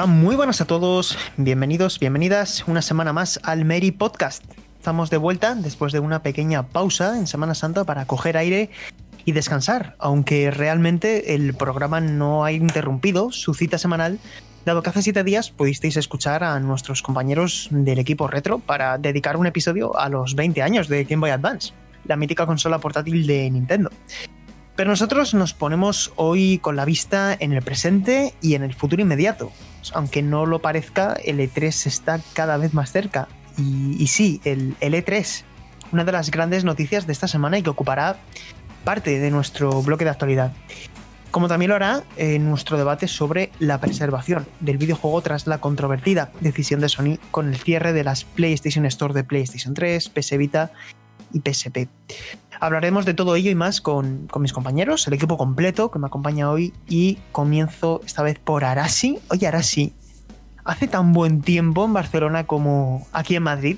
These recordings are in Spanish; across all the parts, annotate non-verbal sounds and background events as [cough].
Hola, muy buenas a todos, bienvenidos, bienvenidas una semana más al Mary Podcast. Estamos de vuelta después de una pequeña pausa en Semana Santa para coger aire y descansar, aunque realmente el programa no ha interrumpido su cita semanal, dado que hace siete días pudisteis escuchar a nuestros compañeros del equipo retro para dedicar un episodio a los 20 años de Game Boy Advance, la mítica consola portátil de Nintendo. Pero nosotros nos ponemos hoy con la vista en el presente y en el futuro inmediato. Aunque no lo parezca, el E3 está cada vez más cerca. Y, y sí, el, el, E3, una de las grandes noticias de esta semana y que ocupará parte de nuestro bloque de actualidad. Como también lo hará en nuestro debate sobre la preservación del videojuego tras la controvertida decisión de Sony con el cierre de las PlayStation Store de PlayStation 3, PS Vita y PSP. Hablaremos de todo ello y más con, con, mis compañeros, el equipo completo que me acompaña hoy y comienzo esta vez por Arasi. Oye, Arasi, ¿hace tan buen tiempo en Barcelona como aquí en Madrid?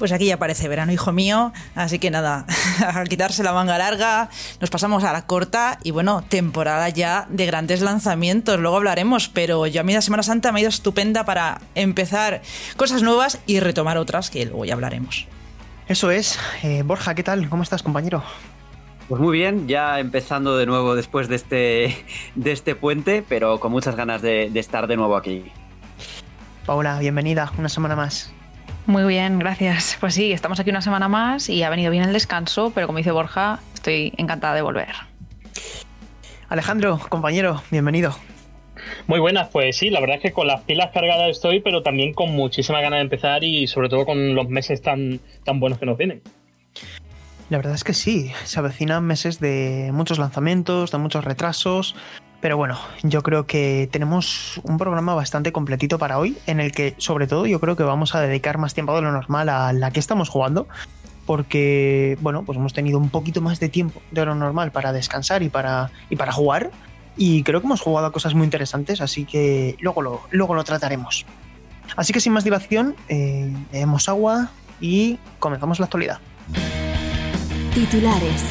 Pues aquí ya parece verano, hijo mío. Así que nada, [laughs] a quitarse la manga larga, nos pasamos a la corta y bueno, temporada ya de grandes lanzamientos. Luego hablaremos, pero yo a mí la Semana Santa me ha ido estupenda para empezar cosas nuevas y retomar otras que luego ya hablaremos. Eso es. Eh, Borja, ¿qué tal? ¿Cómo estás, compañero? Pues muy bien, ya empezando de nuevo después de este, de este puente, pero con muchas ganas de, de estar de nuevo aquí. Paula, bienvenida, una semana más. Muy bien, gracias. Pues sí, estamos aquí una semana más y ha venido bien el descanso, pero como dice Borja, estoy encantada de volver. Alejandro, compañero, bienvenido. Muy buenas, pues sí, la verdad es que con las pilas cargadas estoy, pero también con muchísima ganas de empezar y sobre todo con los meses tan, tan buenos que nos vienen. La verdad es que sí, se avecinan meses de muchos lanzamientos, de muchos retrasos, pero bueno, yo creo que tenemos un programa bastante completito para hoy, en el que sobre todo yo creo que vamos a dedicar más tiempo de lo normal a la que estamos jugando, porque bueno, pues hemos tenido un poquito más de tiempo de lo normal para descansar y para, y para jugar, y creo que hemos jugado a cosas muy interesantes, así que luego lo, luego lo trataremos. Así que sin más dilación, eh, bebemos agua y comenzamos la actualidad. Titulares.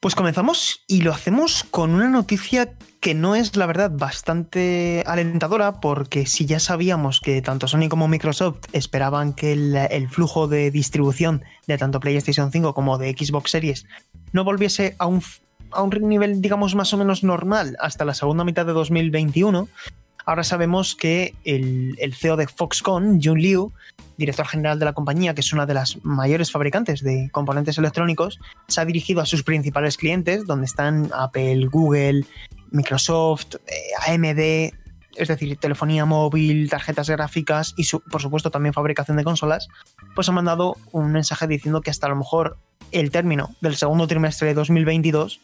Pues comenzamos y lo hacemos con una noticia que no es, la verdad, bastante alentadora, porque si ya sabíamos que tanto Sony como Microsoft esperaban que el, el, flujo de distribución de tanto PlayStation 5 como de Xbox Series no volviese a un, a un nivel, digamos, más o menos normal hasta la segunda mitad de 2021, ahora sabemos que el, CEO de Foxconn, Jun Liu, director general de la compañía, que es una de las mayores fabricantes de componentes electrónicos, se ha dirigido a sus principales clientes, donde están Apple, Google, Microsoft, eh, AMD, es decir, telefonía móvil, tarjetas gráficas y su, por supuesto también fabricación de consolas, pues ha mandado un mensaje diciendo que hasta a lo mejor el término del segundo trimestre de 2022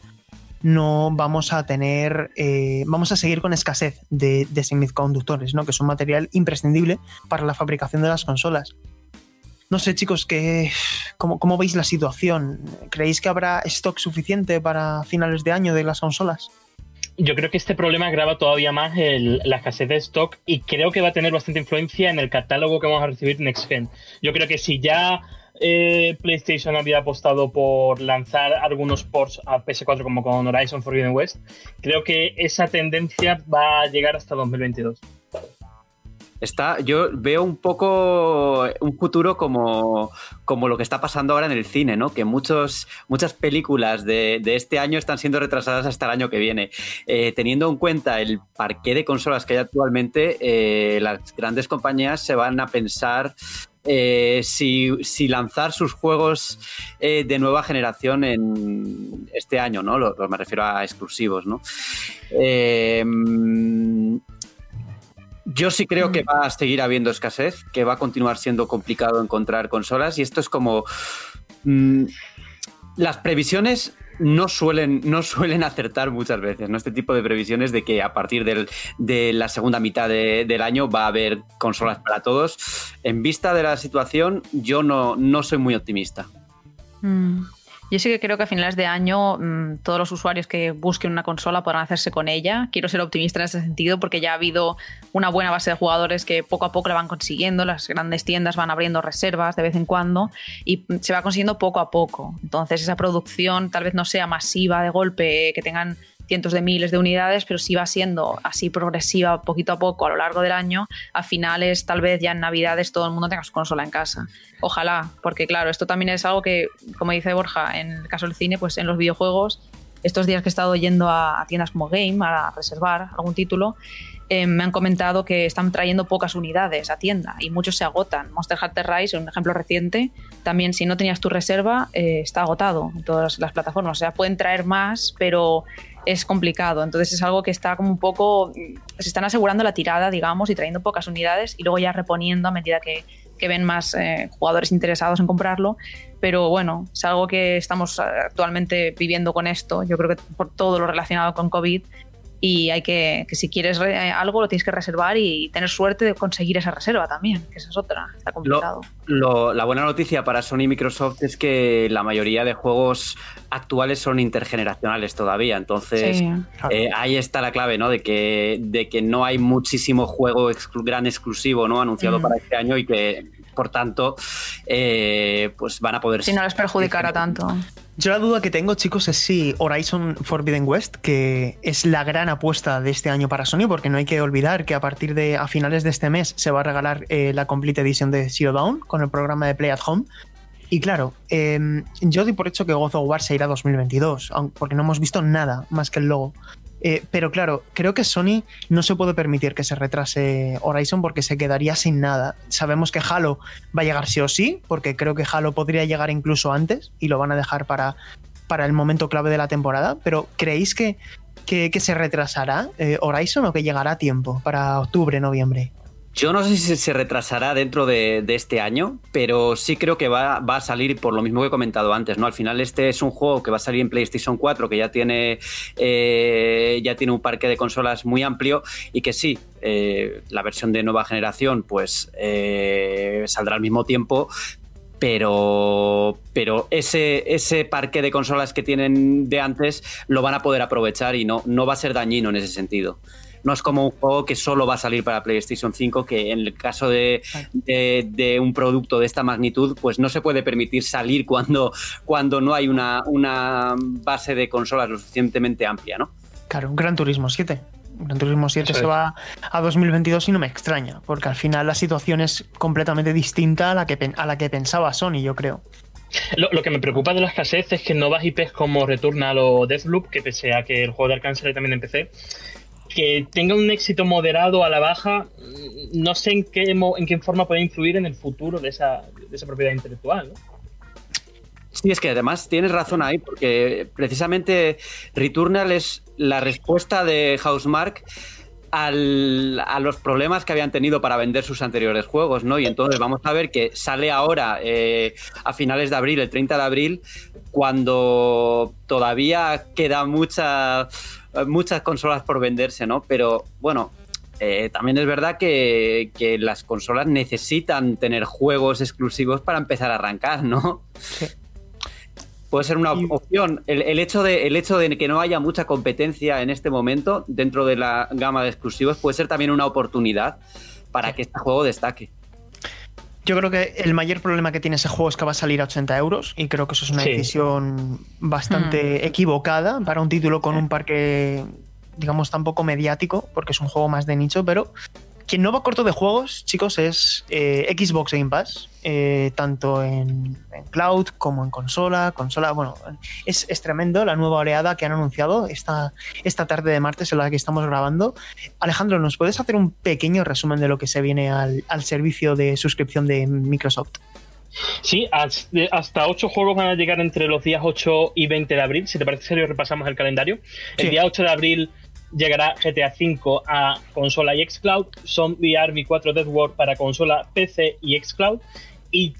no vamos a tener, eh, vamos a seguir con escasez de, semiconductores, ¿no? que es un material imprescindible para la fabricación de las consolas. No sé, chicos, ¿qué, cómo, ¿cómo veis la situación? ¿Creéis que habrá stock suficiente para finales de año de las consolas? Yo creo que este problema agrava todavía más la escasez de stock y creo que va a tener bastante influencia en el catálogo que vamos a recibir Next Gen. Yo creo que si ya eh, PlayStation había apostado por lanzar algunos ports a PS4 como con Horizon Forbidden West, creo que esa tendencia va a llegar hasta 2022. Está, yo veo un poco un futuro como, como lo que está pasando ahora en el cine, ¿no? Que muchos, muchas películas de, de este año están siendo retrasadas hasta el año que viene. Eh, teniendo en cuenta el parqué de consolas que hay actualmente, eh, las grandes compañías se van a pensar eh, si, si, lanzar sus juegos eh, de nueva generación en este año, ¿no? Lo, me refiero a exclusivos, ¿no? Eh, yo sí creo que va a seguir habiendo escasez, que va a continuar siendo complicado encontrar consolas y esto es como... Mmm, las previsiones no suelen, no suelen acertar muchas veces, ¿no? Este tipo de previsiones de que a partir del, de la segunda mitad de- del año va a haber consolas para todos. En vista de la situación, yo no, no soy muy optimista. Mm. Yo sí que creo que a finales de año mm, todos los usuarios que busquen una consola podrán hacerse con ella. Quiero ser optimista en ese sentido porque ya ha habido una buena base de jugadores que poco a poco la van consiguiendo. Las grandes tiendas van abriendo reservas de vez en cuando y mm, se va consiguiendo poco a poco. Entonces esa producción tal vez no sea masiva de golpe, que tengan cientos de miles de unidades, pero sí va siendo así progresiva poquito a poco a lo largo del año. A finales, tal vez ya en Navidades, todo el mundo tenga su consola en casa. Ojalá, porque claro, esto también es algo que, como dice Borja, en el caso del cine, pues en los videojuegos, estos días que he estado yendo a tiendas como Game a reservar algún título, eh, me han comentado que están trayendo pocas unidades a tienda y muchos se agotan. Monster Hunter Rise, un ejemplo reciente, también si no tenías tu reserva, eh, está agotado en todas las plataformas. O sea, pueden traer más, pero es complicado. Entonces es algo que está como un poco. Se están asegurando la tirada, digamos, y trayendo pocas unidades y luego ya reponiendo a medida que, que ven más eh, jugadores interesados en comprarlo. Pero bueno, es algo que estamos eh, actualmente viviendo con esto. Yo creo que por todo lo relacionado con COVID. Y hay que, que si quieres re- algo, lo tienes que reservar y tener suerte de conseguir esa reserva también, que esa es otra. Está complicado. Lo- la buena noticia para Sony y Microsoft es que la mayoría de juegos actuales son intergeneracionales todavía. Entonces, Sí. eh, ahí está la clave, ¿no? De que, de que no hay muchísimo juego exclu- gran exclusivo, ¿no? Anunciado Mm. para este año y que, por tanto, eh, pues van a poder. Si no les perjudicara tanto. Yo la duda que tengo, chicos, es si Horizon Forbidden West, que es la gran apuesta de este año para Sony, porque no hay que olvidar que a partir de a finales de este mes se va a regalar eh, la Complete Edition de Zero Dawn con el programa de Play at Home. Y claro, eh, yo doy por hecho que God of War se irá a 2022, aun- porque no hemos visto nada más que el logo. Eh, pero claro, creo que Sony no se puede permitir que se retrase Horizon porque se quedaría sin nada. Sabemos que Halo va a llegar sí o sí, porque creo que Halo podría llegar incluso antes y lo van a dejar para, para el momento clave de la temporada. Pero ¿creéis que, que, se retrasará eh, Horizon o que llegará a tiempo para octubre, noviembre? Yo no sé si se retrasará dentro de, este año, pero sí creo que va, va a salir por lo mismo que he comentado antes, ¿no? Al final este es un juego que va a salir en PlayStation 4, que ya tiene, eh, ya tiene un parque de consolas muy amplio y que sí, eh, la versión de nueva generación pues eh, saldrá al mismo tiempo, pero, pero ese, ese parque de consolas que tienen de antes lo van a poder aprovechar y no, no va a ser dañino en ese sentido. No es como un juego que solo va a salir para PlayStation 5, que en el caso de, de- de un producto de esta magnitud, pues no se puede permitir salir cuando, cuando no hay una, una base de consolas lo suficientemente amplia, ¿no? Claro, un Gran Turismo 7. Gran Turismo 7 Eso se va a 2022 y no me extraña, porque al final la situación es completamente distinta a la que, a la que pensaba Sony, yo creo. Lo, lo que me preocupa de la escasez es que nuevas IPs como Returnal o Deathloop, que pese a que el juego de sale también en PC, que tenga un éxito moderado a la baja, no sé en qué, en qué forma puede influir en el futuro de esa, de esa propiedad intelectual. ¿no? Sí, es que además tienes razón ahí, porque precisamente Returnal es la respuesta de Housemark al- a los problemas que habían tenido para vender sus anteriores juegos, ¿no? Y entonces vamos a ver que sale ahora eh, a finales de abril, el 30 de abril, cuando todavía queda mucha, muchas consolas por venderse, ¿no? Pero bueno, eh, también es verdad que, que las consolas necesitan tener juegos exclusivos para empezar a arrancar, ¿no? Puede ser una opción. El, el hecho de, el hecho de que no haya mucha competencia en este momento dentro de la gama de exclusivos puede ser también una oportunidad para que este juego destaque. Yo creo que el mayor problema que tiene ese juego es que va a salir a 80 euros y creo que eso es una Sí. decisión bastante equivocada para un título con un parque, digamos, tan poco mediático, porque es un juego más de nicho, pero quien no va corto de juegos, chicos, es eh, Xbox Game Pass, eh, tanto en, en cloud como en consola. Consola, bueno, es, es tremendo la nueva oleada que han anunciado esta, esta tarde de martes en la que estamos grabando. Alejandro, ¿nos puedes hacer un pequeño resumen de lo que se viene al, al servicio de suscripción de Microsoft? Sí, hasta, hasta 8 juegos van a llegar entre los días 8 y 20 de abril. Si te parece serio, repasamos el calendario. El Sí. día 8 de abril llegará GTA V a consola y xCloud, Zombie Army 4 Death War para consola, PC y xCloud. Y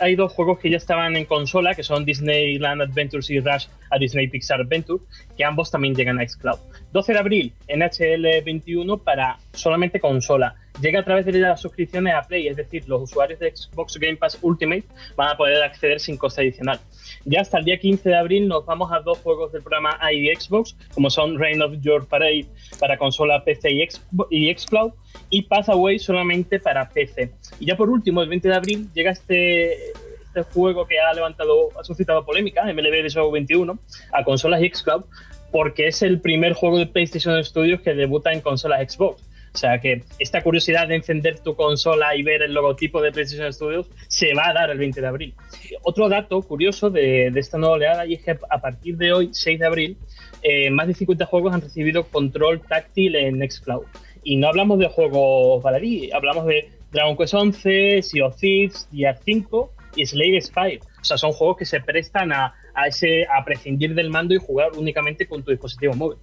hay dos juegos que ya estaban en consola, que son Disneyland Adventures y Rush a Disney Pixar Adventure, que ambos también llegan a Xcloud. 12 de abril, NHL21 para solamente consola. Llega a través de las suscripciones a Play, es decir, los usuarios de Xbox Game Pass Ultimate van a poder acceder sin coste adicional. Ya hasta el día 15 de abril nos vamos a dos juegos del programa ID Xbox, como son Reign of Your Parade para consola PC y, y Xcloud y Pathaway solamente para PC. Y ya por último, el 20 de abril llega este, este juego que ha levantado, ha suscitado polémica, MLB de Show 21, a consolas y Xcloud, porque es el primer juego de PlayStation Studios que debuta en consolas Xbox. O sea que esta curiosidad de encender tu consola y ver el logotipo de PlayStation Studios se va a dar el 20 de abril. Otro dato curioso de, esta nueva oleada es que a partir de hoy, 6 de abril, eh, más de 50 juegos han recibido control táctil en Xcloud. Y no hablamos de juegos baladí, hablamos de Dragon Quest 11, Sea of Thieves, Gear 5 y Slade Spire. O sea, son juegos que se prestan a, ese, a prescindir del mando y jugar únicamente con tu dispositivo móvil.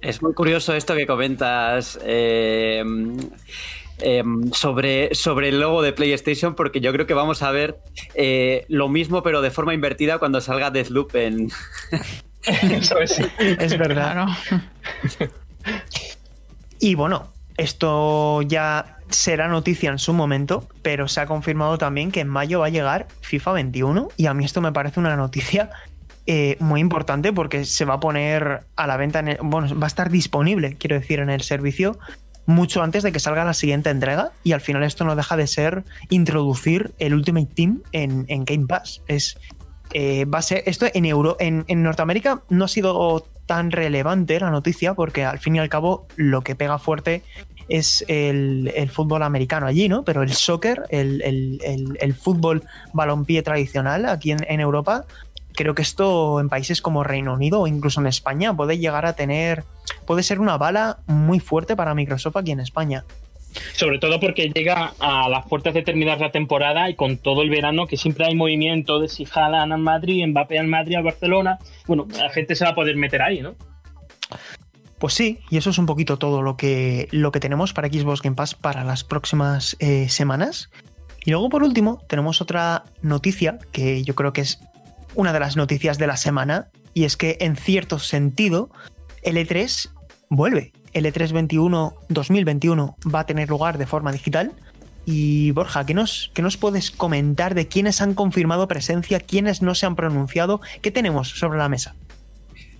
Es muy curioso esto que comentas. Eh, em, sobre, sobre el logo de PlayStation, porque yo creo que vamos a ver eh, lo mismo, pero de forma invertida cuando salga Deathloop en. [laughs] es. verdad, ¿no? y bueno, esto ya será noticia en su momento, pero se ha confirmado también que en mayo va a llegar FIFA 21 y a mí esto me parece una noticia eh, muy importante porque se va a poner a la venta, en bueno, va a estar disponible, quiero decir, en el servicio mucho antes de que salga la siguiente entrega y al final esto no deja de ser introducir el Ultimate Team en, Game Pass. Es, eh, va a ser, esto en, Euro, en, Norteamérica no ha sido tan relevante la noticia porque al fin y al cabo lo que pega fuerte es el, fútbol americano allí, ¿no? Pero el soccer, el, el fútbol balompié tradicional aquí en, Europa creo que esto en países como Reino Unido o incluso en España puede llegar a tener, puede ser una bala muy fuerte para Microsoft aquí en España. Sobre todo porque llega a las puertas de terminar la temporada y con todo el verano que siempre hay movimiento de si jalan a Madrid, Mbappé al Madrid, al Barcelona, bueno, la gente se va a poder meter ahí, ¿no? Pues sí, y eso es un poquito todo lo que, lo que tenemos para Xbox Game Pass para las próximas eh, semanas. Y luego por último tenemos otra noticia que yo creo que es una de las noticias de la semana y es que en cierto sentido el E3 vuelve. El E3 21 2021 va a tener lugar de forma digital. Y Borja, ¿qué nos, ¿qué nos puedes comentar de quiénes han confirmado presencia, quiénes no se han pronunciado? ¿Qué tenemos sobre la mesa?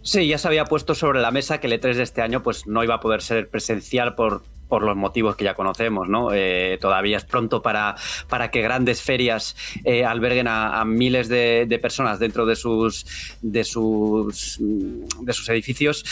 Sí, ya se había puesto sobre la mesa que el E3 de este año pues, no iba a poder ser presencial por por los motivos que ya conocemos, ¿no? Eh, todavía es pronto para, para que grandes ferias eh, alberguen a, miles de, personas dentro de sus, de sus, de sus edificios.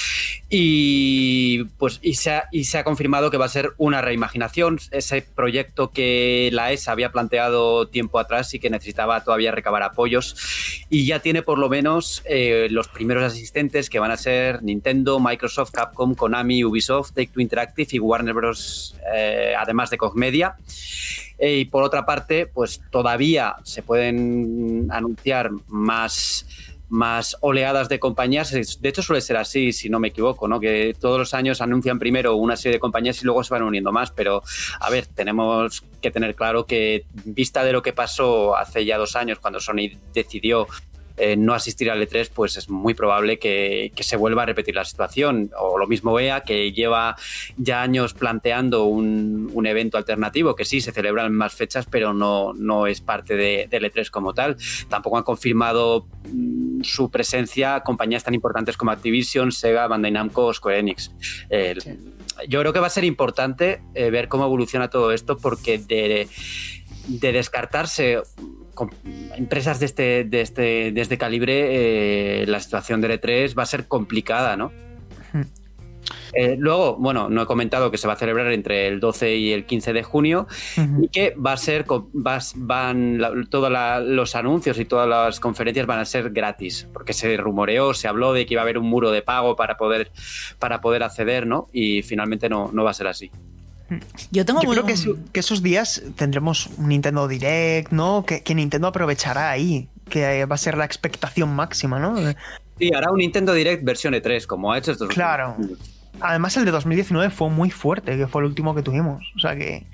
Y, pues, y, se ha, y se ha confirmado que va a ser una reimaginación, ese proyecto que la ESA había planteado tiempo atrás y que necesitaba todavía recabar apoyos. Y ya tiene por lo menos eh, los primeros asistentes que van a ser Nintendo, Microsoft, Capcom, Konami, Ubisoft, Take-Two Interactive y Warner Bros eh, además de Cogmedia. Eh, y por otra parte, pues todavía se pueden anunciar más más oleadas de compañías. De hecho, suele ser así, si no me equivoco, ¿no? Que todos los años anuncian primero una serie de compañías y luego se van uniendo más. Pero, a ver, tenemos que tener claro que, vista de lo que pasó hace ya dos años, cuando Sony decidió eh, no asistir al E3, pues es muy probable que, se vuelva a repetir la situación. O lo mismo EA, que lleva ya años planteando un, evento alternativo, que sí, se celebran más fechas, pero no, no es parte de, del E3 como tal. Tampoco han confirmado mm, su presencia compañías tan importantes como Activision, Sega, Bandai Namco, Square Enix. Yo creo que va a ser importante eh, ver cómo evoluciona todo esto porque de, de descartarse empresas de este, de este, de este calibre, eh, la situación de E3 va a ser complicada, ¿no? Eh, luego, bueno, no he comentado que se va a celebrar entre el 12 y el 15 de junio y que va a ser, van todos los anuncios y todas las conferencias van a ser gratis, porque se rumoreó, se habló de que iba a haber un muro de pago para poder, para poder acceder, ¿no? Y finalmente no, no va a ser así. Yo tengo creo que, esos días tendremos un Nintendo Direct, ¿no? Que, Nintendo aprovechará ahí, que va a ser la expectación máxima, ¿no? Sí, hará un Nintendo Direct versión E3, como ha hecho estos Claro. Además, el de 2019 fue muy fuerte, que fue el último que tuvimos. O sea que.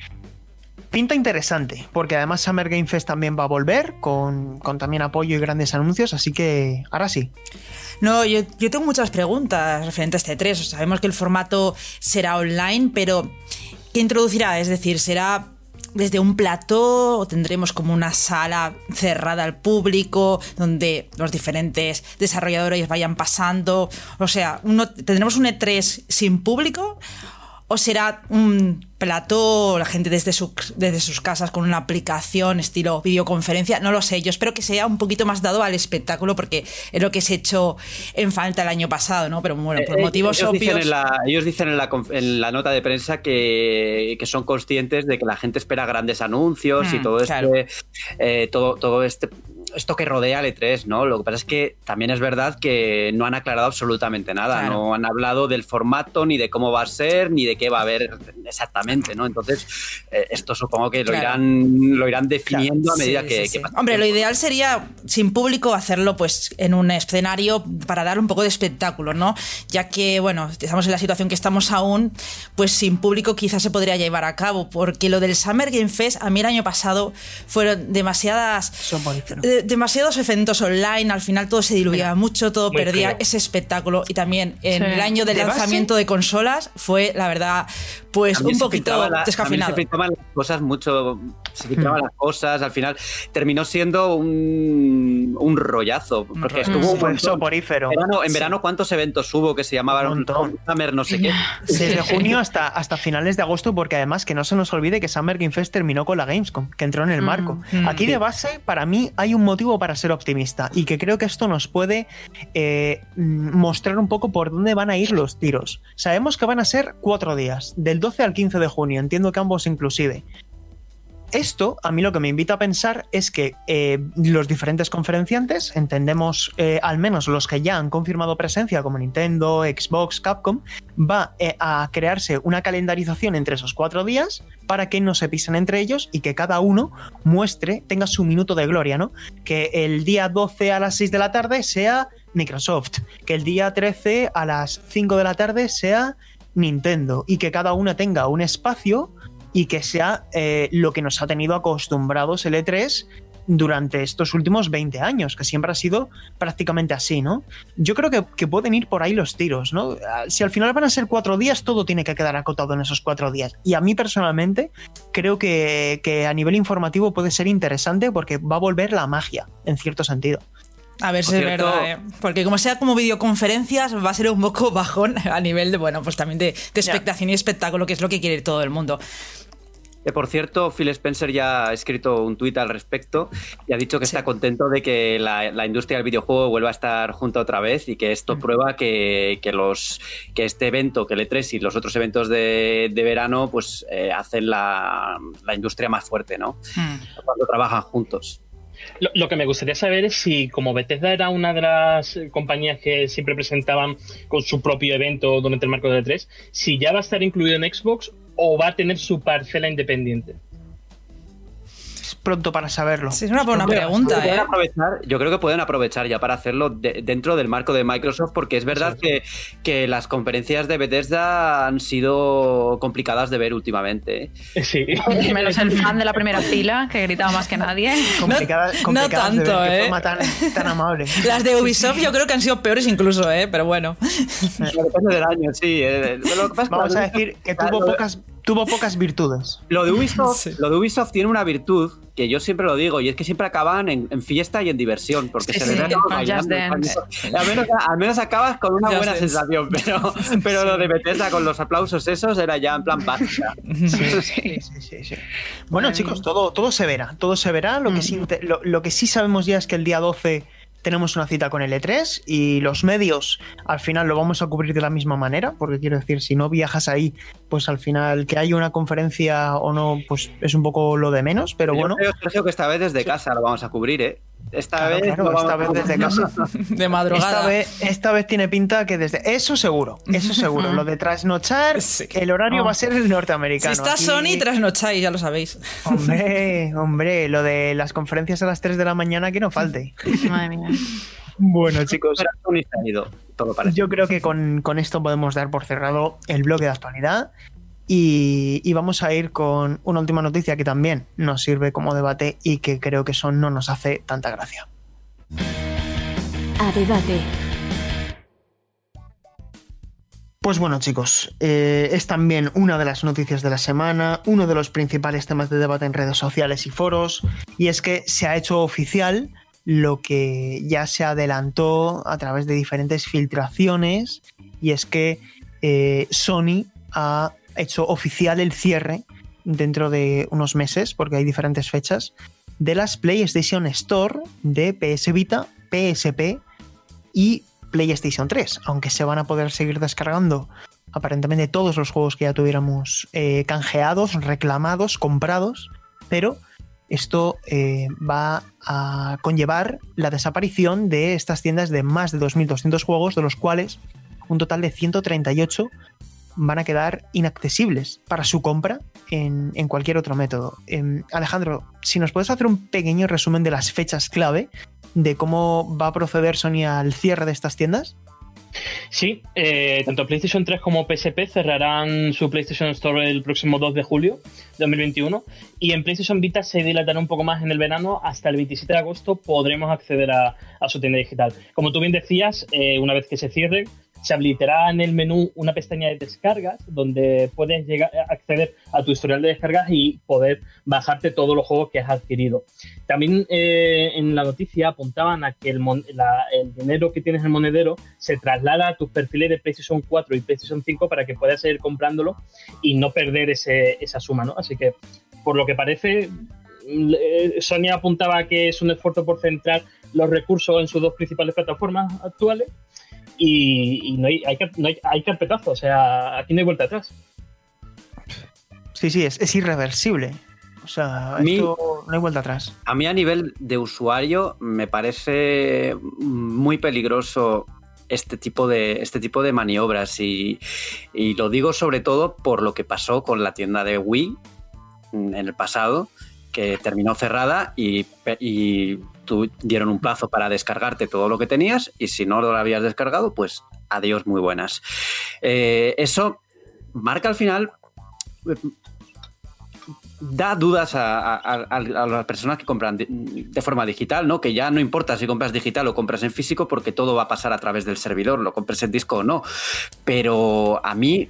pinta interesante, porque además Summer Game Fest también va a volver con, con también apoyo y grandes anuncios, así que ahora sí. No, yo, yo tengo muchas preguntas referentes a este 3. Sabemos que el formato será online, pero ¿qué introducirá? Es decir, ¿será desde un plató o tendremos como una sala cerrada al público donde los diferentes desarrolladores vayan pasando? O sea, ¿tendremos un E3 sin público? ¿O será un plató, la gente desde, su, desde sus casas con una aplicación estilo videoconferencia? No lo sé, yo espero que sea un poquito más dado al espectáculo porque es lo que se echó en falta el año pasado, ¿no? Pero bueno, por Eh, motivos ellos obvios... Dicen en la, ellos dicen en la, conf- en la nota de prensa que, que son conscientes de que la gente espera grandes anuncios y Mm, todo claro. este, eh, todo, todo este esto que rodea al E3, ¿no? Lo que pasa es que también es verdad que no han aclarado absolutamente nada, Claro. no han hablado del formato, ni de cómo va a ser, ni de qué va a haber exactamente, ¿no? Entonces, eh, esto supongo que lo Claro. irán, lo irán definiendo a Sí, medida sí, que, sí. que pasa Hombre, lo ideal sería sin público hacerlo pues en un escenario para dar un poco de espectáculo, ¿no? Ya que, bueno, estamos en la situación que estamos aún, pues sin público quizás se podría llevar a cabo, porque lo del Summer Game Fest, a mí el año pasado fueron demasiadas Soporífero. de- demasiados eventos online, al final todo se diluía mucho, todo perdía feo. ese espectáculo y también en Sí. el año del De base- lanzamiento de consolas fue, la verdad, pues un se poquito la- también descafeinado. Se las cosas mucho, se filtraban Hmm. las cosas, al final terminó siendo un, un rollazo, porque estuvo un soporífero. En verano, en verano, ¿cuántos eventos hubo que se llamaban Un montón. Summer no sé qué? [laughs] Desde junio hasta, hasta finales de agosto, porque además que no se nos olvide que Summer Game Fest terminó con la Gamescom, que entró en el marco. mm, Aquí de base, para mí, hay un motivo para ser optimista y que creo que esto nos puede eh, mm, mostrar un poco por dónde van a ir los tiros. Sabemos que van a ser cuatro días, del 12 al 15 de junio, entiendo que ambos inclusive. Esto, a mí lo que me invita a pensar es que eh, los diferentes conferenciantes, entendemos eh, al menos los que ya han confirmado presencia, como Nintendo, Xbox, Capcom, va eh, a crearse una calendarización entre esos cuatro días para que no se pisen entre ellos y que cada uno muestre, tenga su minuto de gloria, ¿no? Que el día 12 a las 6 de la tarde sea Microsoft, que el día 13 a las 5 de la tarde sea Nintendo y que cada una tenga un espacio y que sea eh, lo que nos ha tenido acostumbrados el E3 durante estos últimos 20 años, que siempre ha sido prácticamente así, ¿no? Yo creo que, que pueden ir por ahí los tiros, ¿no? Ah, Si al final van a ser cuatro días, todo tiene que quedar acotado en esos cuatro días. Y a mí personalmente creo que, que a nivel informativo puede ser interesante porque va a volver la magia, en cierto sentido. A ver si es cierto- verdad, ¿eh? Porque como sea como videoconferencias, va a ser un poco [laughs] bajón a nivel de, bueno, pues también de, de expectación y espectáculo, que es lo que quiere todo el mundo. Que por cierto, Phil Spencer ya ha escrito un tuit al respecto y ha dicho que está contento de que la, la industria del videojuego vuelva a estar junta otra vez y que esto prueba que, que los, que este evento, que el E3 y los otros eventos de, de verano, pues eh, hacen la, la industria más fuerte, ¿no? Hmm. Cuando trabajan juntos. Lo, lo que me gustaría saber es si, como Bethesda era una de las compañías que siempre presentaban con su propio evento durante el marco de E3, si ya va a estar incluido en Xbox o va a tener su parcela independiente. Pronto para saberlo. Sí, es una buena pregunta, ¿eh? aprovechar- yo creo que pueden aprovechar ya para hacerlo de- dentro del marco de Microsoft, porque es verdad que, que las conferencias de Bethesda han sido complicadas de ver últimamente. ¿eh? Sí. [laughs] Menos el fan de la primera fila, que gritaba más que nadie. [laughs] Complicada- No- complicadas de no ver, tanto, ¿eh? forma tan, tan amable. [laughs] Las de Ubisoft yo creo que han sido peores incluso, ¿eh? Pero bueno. Depende del año, sí. eh, lo que pasa Vamos a de decir que tuvo de- pocas, tuvo pocas virtudes. Lo de, Ubisoft, [laughs] Sí. lo de Ubisoft tiene una virtud que yo siempre lo digo, y es que siempre acaban en, en fiesta y en diversión, porque Sí, se sí, bailando. Al menos, al menos acabas con una Just buena Dance. sensación, pero, [laughs] pero lo de Bethesda con los aplausos esos era ya en plan. [laughs] Sí, sí, sí, sí, sí. Bueno, chicos, todo, todo se verá. Todo se verá. Lo que, sí, te- lo, lo que sí sabemos ya es que el día 12 tenemos una cita con el E3 y los medios al final lo vamos a cubrir de la misma manera, porque quiero decir, si no viajas ahí, pues al final que haya una conferencia o no, pues es un poco lo de menos, pero Yo bueno. creo, Sergio, que esta vez desde casa lo vamos a cubrir, ¿eh? Esta Claro, vez, claro, esta vez desde casa. [laughs] De madrugada. Esta vez, esta vez tiene pinta que desde. Eso seguro, eso seguro. Lo de trasnochar, [laughs] Sí. el horario Oh. va a ser el Si norteamericano. está Aquí- Sony, trasnocháis, ya lo sabéis. Hombre, [laughs] hombre, lo de las conferencias a las 3 de la mañana que no falte. Madre mía. Bueno, chicos, Pero Sony se ha ido, todo parece. yo creo que con, con esto podemos dar por cerrado el bloque de actualidad. Y, y, vamos a ir con una última noticia que también nos sirve como debate y que creo que eso no nos hace tanta gracia. A debate. Pues bueno chicos, eh, es también una de las noticias de la semana, uno de los principales temas de debate en redes sociales y foros, y es que se ha hecho oficial lo que ya se adelantó a través de diferentes filtraciones, y es que eh, Sony ha hecho oficial el cierre dentro de unos meses, porque hay diferentes fechas, de las PlayStation Store de PS Vita, PSP y PlayStation 3, aunque se van a poder seguir descargando aparentemente todos los juegos que ya tuviéramos eh, canjeados, reclamados, comprados, pero esto eh, va a conllevar la desaparición de estas tiendas de más de 2.200 juegos, de los cuales un total de 138 van a quedar inaccesibles para su compra en, cualquier otro método. Eh, Alejandro, si nos puedes hacer un pequeño resumen de las fechas clave de cómo va a proceder Sony al cierre de estas tiendas? Sí, eh, tanto PlayStation 3 como PSP cerrarán su PlayStation Store el próximo 2 de julio de 2021 y en PlayStation Vita se dilatará un poco más en el verano. Hasta el 27 de agosto podremos acceder a, a su tienda digital. Como tú bien decías, eh, una vez que se cierre, se habilitará en el menú una pestaña de descargas donde puedes llegar, acceder a tu historial de descargas y poder bajarte todos los juegos que has adquirido. También eh, en la noticia apuntaban a que el, dinero que tienes en el monedero se traslada a tus perfiles de PlayStation 4 y PlayStation 5 para que puedas seguir comprándolo y no perder ese, esa suma, ¿no? Así que, por lo que parece, Sony apuntaba que es un esfuerzo por centrar los recursos en sus dos principales plataformas actuales y, y no, hay, hay, no hay, hay, carpetazo, o sea, aquí no hay vuelta atrás. Sí, sí, es, es irreversible. O sea, mí, esto no hay vuelta atrás. A mí a nivel de usuario me parece muy peligroso este tipo de, este tipo de maniobras y, y, lo digo sobre todo por lo que pasó con la tienda de Wii en el pasado, que terminó cerrada y, tú dieron un plazo para descargarte todo lo que tenías y si no lo habías descargado, pues adiós, muy buenas. Eh, eso marca al final da dudas a, las personas que compran de, de, forma digital, ¿no? Que ya no importa si compras digital o compras en físico, porque todo va a pasar a través del servidor, lo compres en disco o no. Pero a mí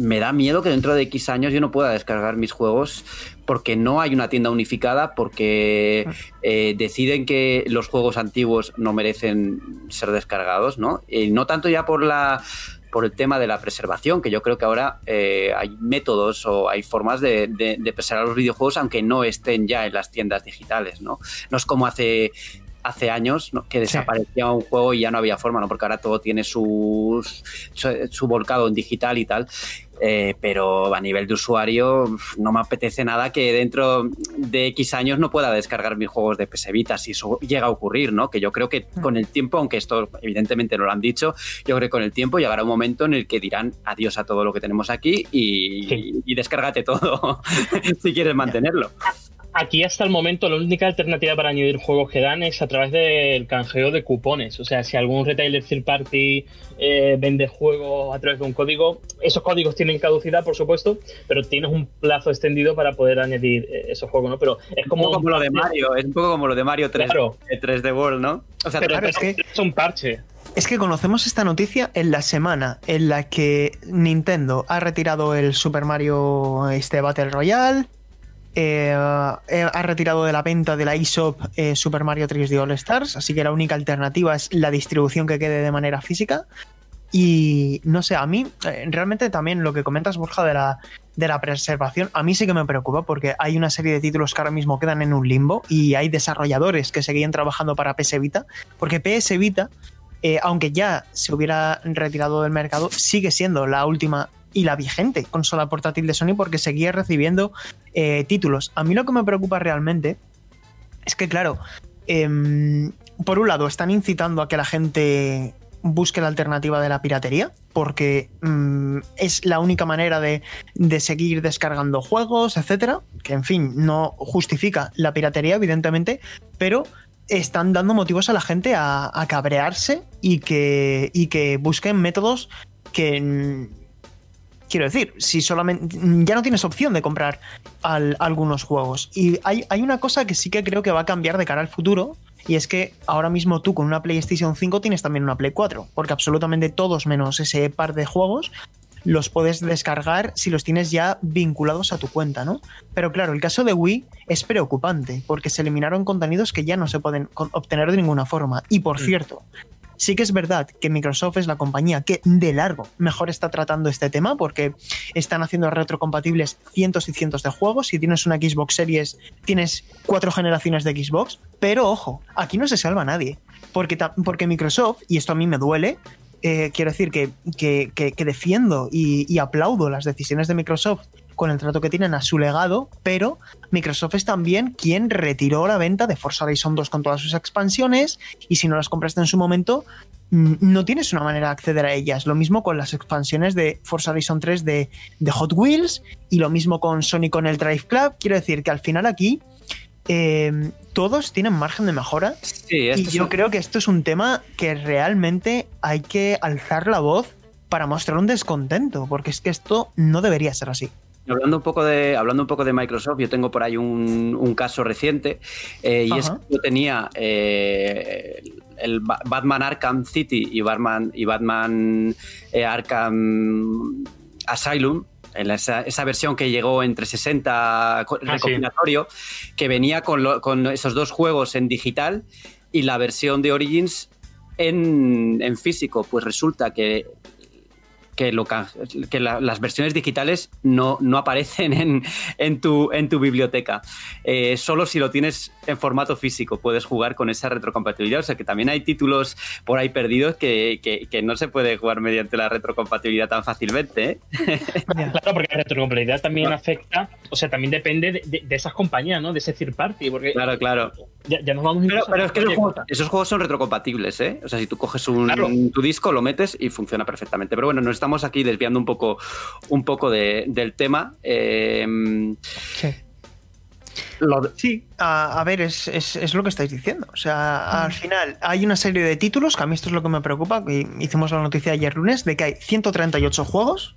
me da miedo que dentro de X años yo no pueda descargar mis juegos porque no hay una tienda unificada, porque eh, deciden que los juegos antiguos no merecen ser descargados, ¿no? Y no tanto ya por la por el tema de la preservación, que yo creo que ahora eh, hay métodos o hay formas de, de, de, preservar los videojuegos aunque no estén ya en las tiendas digitales, ¿no? No es como hace hace años ¿no? que desaparecía sí. un juego y ya no había forma, ¿no? Porque ahora todo tiene su, su, su volcado en digital y tal. Eh, pero a nivel de usuario no me apetece nada que dentro de X años no pueda descargar mis juegos de PS Vita si eso llega a ocurrir, ¿no? Que yo creo que con el tiempo, aunque esto evidentemente no lo han dicho, yo creo que con el tiempo llegará un momento en el que dirán adiós a todo lo que tenemos aquí y, sí. y, y descárgate todo [laughs] si quieres mantenerlo. Aquí hasta el momento la única alternativa para añadir juegos que dan es a través del canjeo de cupones. O sea, si algún retailer third party eh, vende juegos a través de un código, esos códigos tienen caducidad, por supuesto, pero tienes un plazo extendido para poder añadir eh, esos juegos, ¿no? Pero es como, un poco como lo de Mario, es un poco como lo de Mario 3, claro. 3D World, ¿no? O sea, pero claro, es, que... es un parche. Es que conocemos esta noticia en la semana en la que Nintendo ha retirado el Super Mario este Battle Royale, eh, ha retirado de la venta de la eShop eh, Super Mario 3D All Stars, así que la única alternativa es la distribución que quede de manera física. Y no sé, a mí eh, realmente también lo que comentas, Borja, de la, de la preservación, a mí sí que me preocupa porque hay una serie de títulos que ahora mismo quedan en un limbo y hay desarrolladores que seguían trabajando para PS Vita, porque PS Vita, eh, aunque ya se hubiera retirado del mercado, sigue siendo la última y la vigente consola portátil de Sony porque seguía recibiendo eh, títulos. A mí lo que me preocupa realmente es que, claro, eh, por un lado están incitando a que la gente busque la alternativa de la piratería, porque mmm, es la única manera de, de, seguir descargando juegos, etcétera, que en fin, no justifica la piratería, evidentemente, pero están dando motivos a la gente a, a cabrearse y que, y que busquen métodos que Quiero decir, si solamente ya no tienes opción de comprar al- algunos juegos. Y hay, hay una cosa que sí que creo que va a cambiar de cara al futuro. Y es que ahora mismo tú con una PlayStation 5 tienes también una Play 4. Porque absolutamente todos menos ese par de juegos los puedes descargar si los tienes ya vinculados a tu cuenta, ¿no? Pero claro, el caso de Wii es preocupante porque se eliminaron contenidos que ya no se pueden obtener de ninguna forma. Y por cierto, sí que es verdad que Microsoft es la compañía que de largo mejor está tratando este tema porque están haciendo retrocompatibles cientos y cientos de juegos. Si tienes una Xbox Series, tienes cuatro generaciones de Xbox. Pero ojo, aquí no se salva nadie. Porque, porque Microsoft, y esto a mí me duele, eh, quiero decir que, que- defiendo y, y aplaudo las decisiones de Microsoft con el trato que tienen a su legado, pero Microsoft es también quien retiró la venta de Forza Horizon 2 con todas sus expansiones y si no las compraste en su momento, mm, no tienes una manera de acceder a ellas. Lo mismo con las expansiones de Forza Horizon 3 de, de Hot Wheels y lo mismo con Sony con el Drive Club. Quiero decir que al final aquí eh, todos tienen margen de mejora Sí, y yo un- creo que esto es un tema que realmente hay que alzar la voz para mostrar un descontento, porque es que esto no debería ser así. Hablando un poco de, hablando un poco de Microsoft, yo tengo por ahí un, un caso reciente eh, y es que yo tenía eh, el Ba- Batman Arkham City y Batman, y Batman eh, Arkham Asylum, esa, esa versión que llegó entre 60 co- sí. recopilatorio, que venía con, lo- con esos dos juegos en digital y la versión de Origins en, en físico. Pues resulta que que, lo can- que la- las versiones digitales no, no aparecen en, en tu, en tu biblioteca. Eh, solo si lo tienes en formato físico puedes jugar con esa retrocompatibilidad. O sea que también hay títulos por ahí perdidos que, que- que no se puede jugar mediante la retrocompatibilidad tan fácilmente. ¿eh? [laughs] Claro, porque la retrocompatibilidad también afecta, o sea, también depende de, de- de esas compañías, ¿no? De ese third party, porque Claro, claro. ya, ya nos vamos Pero, pero a es que esos juegos, cosa. esos juegos son retrocompatibles, ¿eh? O sea, si tú coges un, Claro. tu disco, lo metes y funciona perfectamente. Pero bueno, nos estamos aquí desviando un poco, un poco de- del tema. Eh, Sí. lo- Sí, a, a ver, es, es- es lo que estáis diciendo. O sea, al final hay una serie de títulos, que a mí esto es lo que me preocupa, que hicimos la noticia ayer lunes, de que hay 138 juegos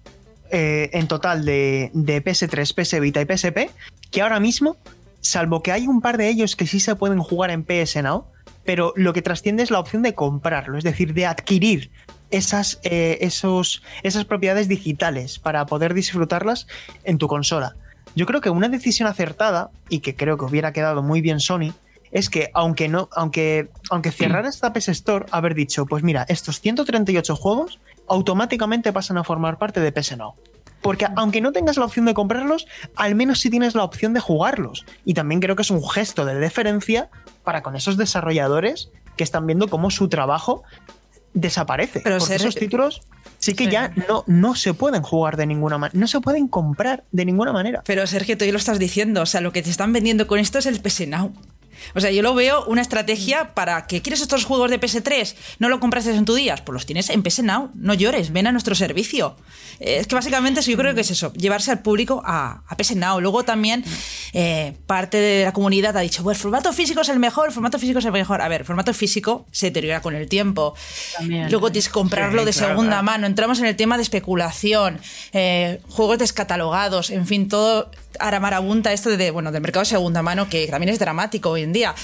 eh, en total de, de PS3, PS Vita y PSP, que ahora mismo, salvo que hay un par de ellos que sí se pueden jugar en PS Now, pero lo que trasciende es la opción de comprarlo, es decir, de adquirir esas, eh, esos, esas propiedades digitales para poder disfrutarlas en tu consola. Yo creo que una decisión acertada, y que creo que hubiera quedado muy bien Sony, es que aunque no, aunque, aunque cerrara esta PS Store, haber dicho, pues mira, estos 138 juegos automáticamente pasan a formar parte de PS Now. Porque aunque no tengas la opción de comprarlos, al menos sí tienes la opción de jugarlos. Y también creo que es un gesto de deferencia para con esos desarrolladores que están viendo cómo su trabajo desaparece. Pero Porque ser- esos títulos sí que Sí. ya no, no se pueden jugar de ninguna manera, no se pueden comprar de ninguna manera. Pero Sergio, tú ya lo estás diciendo, o sea, lo que te están vendiendo con esto es el PS Now. O sea, yo lo veo una estrategia para que quieres estos juegos de PS3, no lo compraste en tu día, pues los tienes en PS Now, no llores, ven a nuestro servicio. Eh, Es que básicamente eso, yo creo que es eso, llevarse al público a, a PS Now. Luego también eh, parte de la comunidad ha dicho, pues el formato físico es el mejor, el formato físico es el mejor. A ver, el formato físico se deteriora con el tiempo. También. Luego tienes que comprarlo Sí, de claro, segunda claro. mano. Entramos en el tema de especulación, eh, juegos descatalogados, en fin, todo marabunta esto de, bueno, del mercado de segunda mano, que también es dramático hoy en día.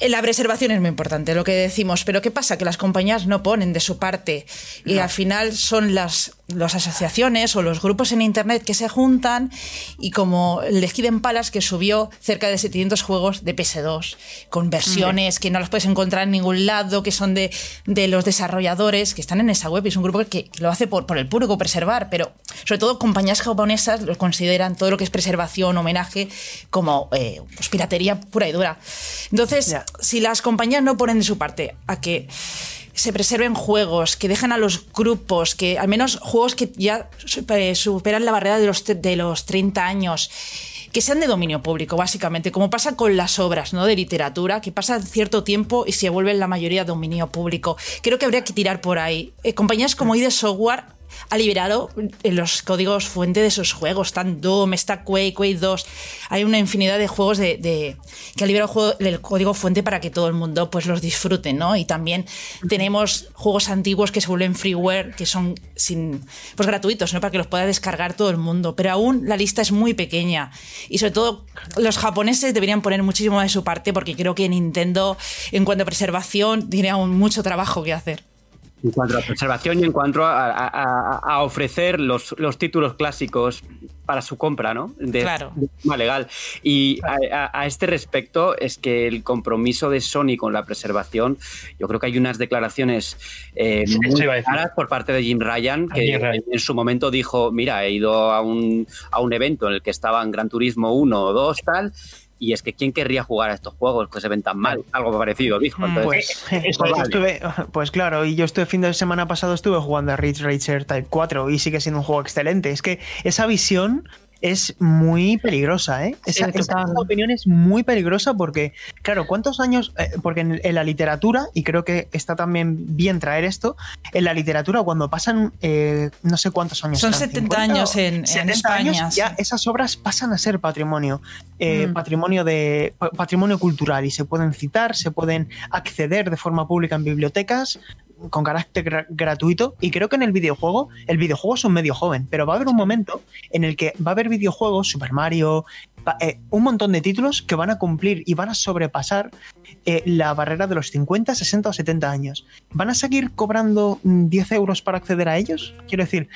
La preservación es muy importante, lo que decimos, pero ¿qué pasa? Que las compañías no ponen de su parte y al final son las, las asociaciones o los grupos en Internet que se juntan y como el de Hidden Palace que subió cerca de 700 juegos de PS2 con versiones que no las puedes encontrar en ningún lado, que son de, de los desarrolladores que están en esa web y es un grupo que, que lo hace por, por el público preservar, pero sobre todo compañías japonesas lo consideran todo lo que es preservación, homenaje, como eh, pues, piratería pura y dura. Entonces, si las compañías no ponen de su parte a que se preserven juegos, que dejen a los grupos, que al menos juegos que ya eh, superan la barrera de los, de los 30 años, que sean de dominio público, básicamente, como pasa con las obras ¿no? de literatura, que pasan cierto tiempo y se vuelven la mayoría dominio público. Creo que habría que tirar por ahí. Eh, compañías como ID Software ha liberado los códigos fuente de esos juegos. Están Doom, está Quake, Quake 2. Hay una infinidad de juegos de, que ha liberado el, código fuente para que todo el mundo pues los disfrute, ¿no? Y también tenemos juegos antiguos que se vuelven freeware, que son sin, pues gratuitos, ¿no? Para que los pueda descargar todo el mundo. Pero aún la lista es muy pequeña. Y sobre todo los japoneses deberían poner muchísimo de su parte porque creo que Nintendo, en cuanto a preservación, tiene aún mucho trabajo que hacer. En cuanto a preservación y en cuanto a, ofrecer los, títulos clásicos para su compra, ¿no? De, claro. forma legal. Y a, este respecto es que el compromiso de Sony con la preservación, yo creo que hay unas declaraciones eh, muy claras por parte de Jim Ryan, que en su momento dijo, mira, he ido a un, a un evento en el que estaban Gran Turismo 1 o 2, tal, y es que ¿quién querría jugar a estos juegos que se ven tan mal? Algo parecido, dijo. Mm, pues, [laughs] pues, [laughs] pues, claro, y yo este fin de semana pasado estuve jugando a Ridge Racer Type 4 y sigue siendo un juego excelente. Es que esa visión es muy peligrosa, ¿eh? Esa, opinión es muy peligrosa porque, claro, ¿cuántos años? Eh, porque en, la literatura, y creo que está también bien traer esto, en la literatura cuando pasan eh, no sé cuántos años. Son 70 años en, España. ya esas obras pasan a ser patrimonio, eh, mm. patrimonio, de, patrimonio cultural y se pueden citar, se pueden acceder de forma pública en bibliotecas, con carácter gratuito. Y creo que en el videojuego, el videojuego es un medio joven, pero va a haber un momento en el que va a haber videojuegos, Super Mario, eh, un montón de títulos que van a cumplir y van a sobrepasar eh, la barrera de los 50, 60 o 70 años. ¿Van a seguir cobrando 10 mm, euros para acceder a ellos? Quiero decir,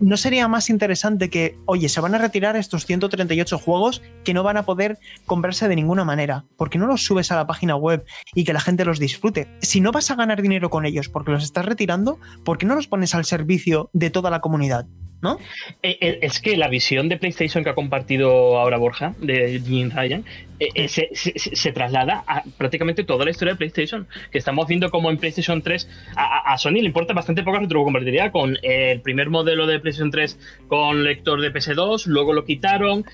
¿no sería más interesante que, oye, se van a retirar estos 138 juegos que no van a poder comprarse de ninguna manera? ¿Por qué no los subes a la página web y que la gente los disfrute? Si no vas a ganar dinero con ellos porque los estás retirando, ¿por qué no los pones al servicio de toda la comunidad? ¿No? Eh, eh, es que la visión de PlayStation que ha compartido ahora Borja, de Jim Ryan, eh, se, traslada a prácticamente toda la historia de PlayStation. Que estamos viendo como en PlayStation 3 a, Sony le importa bastante poco retrocompatibilidad con el primer modelo de PlayStation 3 con lector de PS2, luego lo quitaron.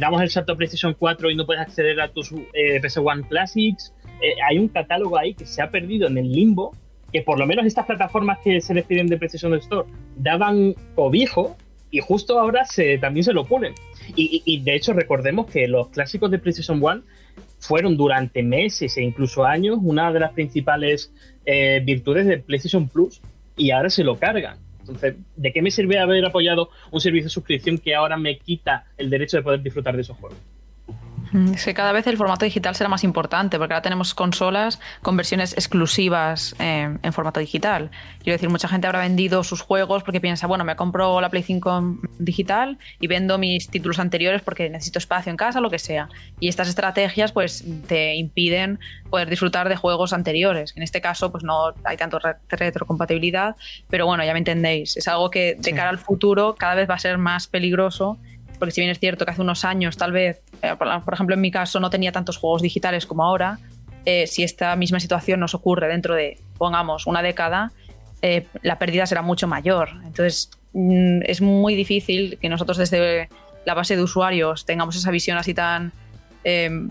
damos el salto a PlayStation 4 y no puedes acceder a tus PS1 Classics. hay un catálogo ahí que se ha perdido en el limbo que por lo menos estas plataformas que se despiden de PlayStation Store daban cobijo y justo ahora se, también se lo ponen. Y, de hecho recordemos que los clásicos de PlayStation One fueron durante meses e incluso años una de las principales eh, virtudes de PlayStation Plus y ahora se lo cargan. Entonces, ¿de qué me sirve haber apoyado un servicio de suscripción que ahora me quita el derecho de poder disfrutar de esos juegos? Es que cada vez el formato digital será más importante, porque ahora tenemos consolas con versiones exclusivas eh, en formato digital. Quiero decir, mucha gente habrá vendido sus juegos porque piensa, bueno, me compro la Play 5 digital y vendo mis títulos anteriores porque necesito espacio en casa, lo que sea. Y estas estrategias, pues, te impiden poder disfrutar de juegos anteriores. En este caso, pues no hay tanto retrocompatibilidad, pero bueno, ya me entendéis. Es algo que de cara al futuro cada vez va a ser más peligroso porque si bien es cierto que hace unos años tal vez, eh, por ejemplo en mi caso no tenía tantos juegos digitales como ahora, eh, si esta misma situación nos ocurre dentro de, pongamos, una década, eh, la pérdida será mucho mayor. Entonces mm, es muy difícil que nosotros desde la base de usuarios tengamos esa visión así tan, em,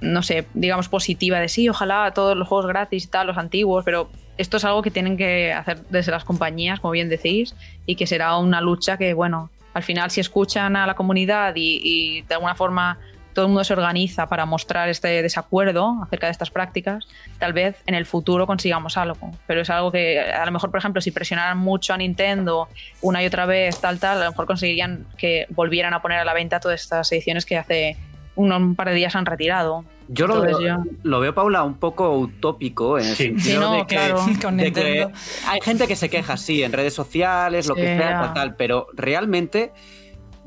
no sé, digamos positiva de sí, ojalá todos los juegos gratis y tal, los antiguos, pero esto es algo que tienen que hacer desde las compañías, como bien decís, y que será una lucha que, bueno, al final si escuchan a la comunidad y, de alguna forma todo el mundo se organiza para mostrar este desacuerdo acerca de estas prácticas, tal vez en el futuro consigamos algo. Pero es algo que a lo mejor, por ejemplo, si presionaran mucho a Nintendo una y otra vez, tal, tal, a lo mejor conseguirían que volvieran a poner a la venta todas estas ediciones que hace un, par de días han retirado. Yo lo, veo, Paula, un poco utópico en el sentido de, que, hay gente que se queja, sí, en redes sociales, lo que sea, tal, pero realmente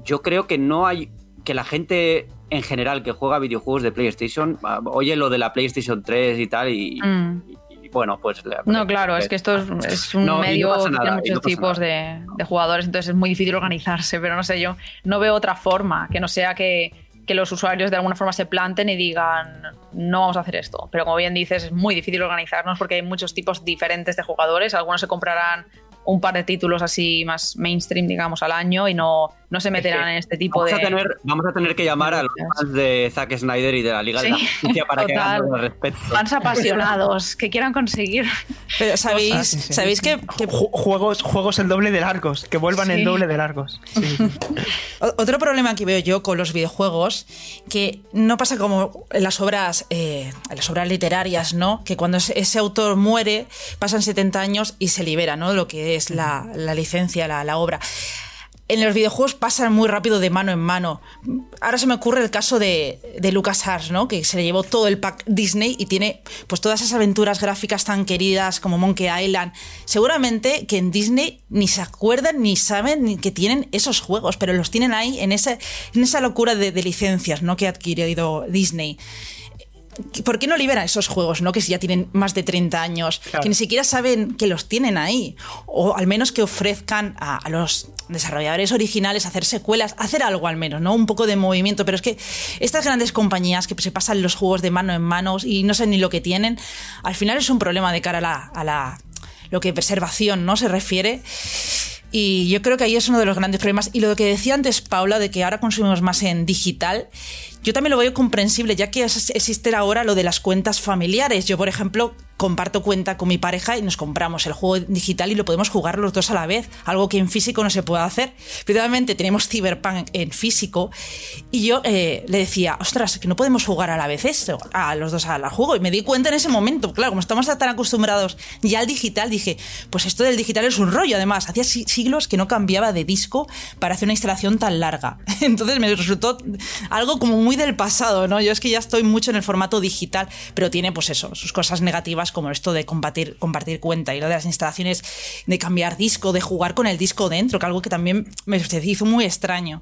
yo creo que no hay que la gente en general que juega videojuegos de PlayStation ah, oye lo de la PlayStation 3 y tal y, mm. bueno, pues... No, claro, es que esto es, un medio que tiene muchos tipos de, de, jugadores, entonces es muy difícil organizarse, pero no sé, yo no veo otra forma que no sea que que los usuarios de alguna forma se planten y digan, no vamos a hacer esto. Pero como bien dices, es muy difícil organizarnos porque hay muchos tipos diferentes de jugadores. Algunos se comprarán un par de títulos así más mainstream, digamos, al año y no, no se meterán en este tipo vamos de. A tener, vamos a tener que llamar a los fans de Zack Snyder y de la Liga de la Justicia para que hagan al respecto. Fans apasionados que quieran conseguir. Pero sabéis, sí, sí. sabéis que, que Ju- Juegos, juegos el doble de largos, que vuelvan Sí. el doble de largos. [laughs] Otro problema que veo yo con los videojuegos, que no pasa como en las obras, eh, en las obras literarias, ¿no? Que cuando ese, ese autor muere, pasan 70 años y se libera, ¿no? Lo que es la, la licencia, la, la obra. En los videojuegos pasan muy rápido de mano en mano. Ahora se me ocurre el caso de, de LucasArts, ¿no? Que se le llevó todo el pack Disney y tiene pues todas esas aventuras gráficas tan queridas como Monkey Island. Seguramente que en Disney ni se acuerdan ni saben ni que tienen esos juegos, pero los tienen ahí en, ese, en esa locura de, de licencias, ¿no? Que ha adquirido Disney. ¿Por qué no liberan esos juegos, no? Que si ya tienen más de 30 años, Claro. que ni siquiera saben que los tienen ahí. O al menos que ofrezcan a, a los desarrolladores originales hacer secuelas, hacer algo al menos, ¿no? Un poco de movimiento. Pero es que estas grandes compañías que se pasan los juegos de mano en manos y no saben ni lo que tienen, al final es un problema de cara a la, a la lo que preservación, ¿no? Se refiere. Y yo creo que ahí es uno de los grandes problemas. Y lo que decía antes Paula, de que ahora consumimos más en digital, yo también lo veo comprensible, ya que existe ahora lo de las cuentas familiares. Yo, por ejemplo, comparto cuenta con mi pareja y nos compramos el juego digital y lo podemos jugar los dos a la vez, algo que en físico no se puede hacer. Precisamente tenemos Cyberpunk en físico y yo eh, le decía, ostras, que no podemos jugar a la vez esto, a los dos al juego. Y me di cuenta en ese momento, claro, como estamos tan acostumbrados ya al digital, dije, pues esto del digital es un rollo. Además, hacía si- siglos que no cambiaba de disco para hacer una instalación tan larga. [laughs] Entonces me resultó algo como muy del pasado, ¿no? Yo es que ya estoy mucho en el formato digital, pero tiene pues eso, sus cosas negativas como esto de compartir, compartir cuenta y lo de las instalaciones de cambiar disco, de jugar con el disco dentro, que algo que también me hizo muy extraño.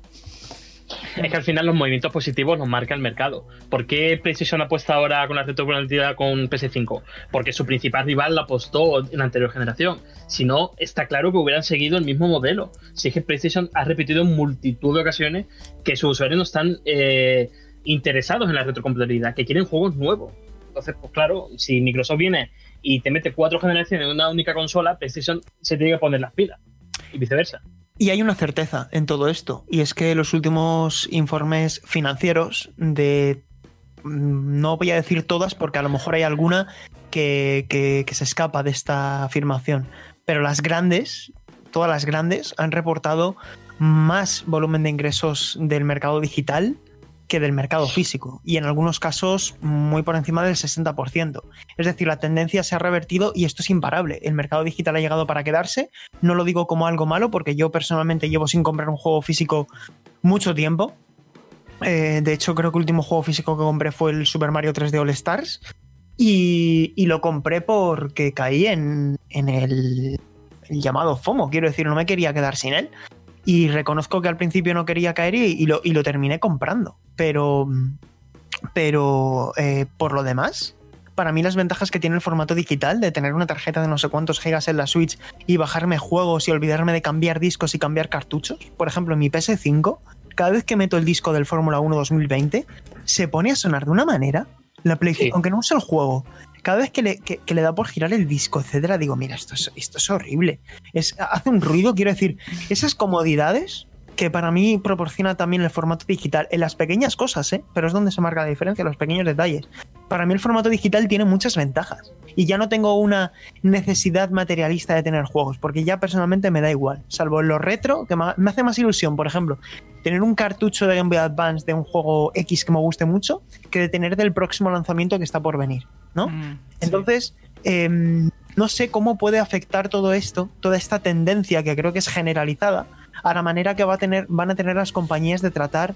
[laughs] Es que al final los movimientos positivos los marca el mercado. ¿Por qué PlayStation apuesta ahora con la retrocompatibilidad con PS5? Porque su principal rival la apostó en la anterior generación. Si no, está claro que hubieran seguido el mismo modelo. Si es que PlayStation ha repetido en multitud de ocasiones que sus usuarios no están eh, interesados en la retrocompatibilidad, que quieren juegos nuevos. Entonces, pues claro, si Microsoft viene y te mete cuatro generaciones en una única consola, PlayStation se tiene que poner las pilas. Y viceversa. Y hay una certeza en todo esto, y es que los últimos informes financieros de... mm, No voy a decir todas porque a lo mejor hay alguna que, que- que se escapa de esta afirmación, pero las grandes, todas las grandes, han reportado más volumen de ingresos del mercado digital que del mercado físico, y en algunos casos muy por encima del 60%. Es decir, la tendencia se ha revertido y esto es imparable. El mercado digital ha llegado para quedarse no lo digo como algo malo, porque yo personalmente llevo sin comprar un juego físico mucho tiempo. Eh, de hecho, creo que el último juego físico que compré fue el Super Mario 3D All Stars. Y, lo compré porque caí en, en el, el llamado FOMO. Quiero decir, no me quería quedar sin él. Y reconozco que al principio no quería caer y, y lo, y lo terminé comprando. Pero, pero eh, por lo demás, para mí las ventajas que tiene el formato digital de tener una tarjeta de no sé cuántos gigas en la Switch y bajarme juegos y olvidarme de cambiar discos y cambiar cartuchos. Por ejemplo, en mi PS5, cada vez que meto el disco del Fórmula 1 2020, se pone a sonar de una manera. La PlayStation, Sí. aunque no use el juego, cada vez que le, que- que le da por girar el disco, etcétera, digo, mira, esto es, esto es horrible. Es, hace un ruido, quiero decir, esas comodidades que para mí proporciona también el formato digital, en las pequeñas cosas, ¿eh? pero es donde se marca la diferencia, los pequeños detalles. Para mí el formato digital tiene muchas ventajas y ya no tengo una necesidad materialista de tener juegos, porque ya personalmente me da igual, salvo en lo retro, que me hace más ilusión, por ejemplo, tener un cartucho de Game Boy Advance de un juego X que me guste mucho, que de tener del próximo lanzamiento que está por venir, ¿no? Mm, Entonces, em, no sé cómo puede afectar todo esto, toda esta tendencia que creo que es generalizada, a la manera que va a tener, van a tener las compañías de tratar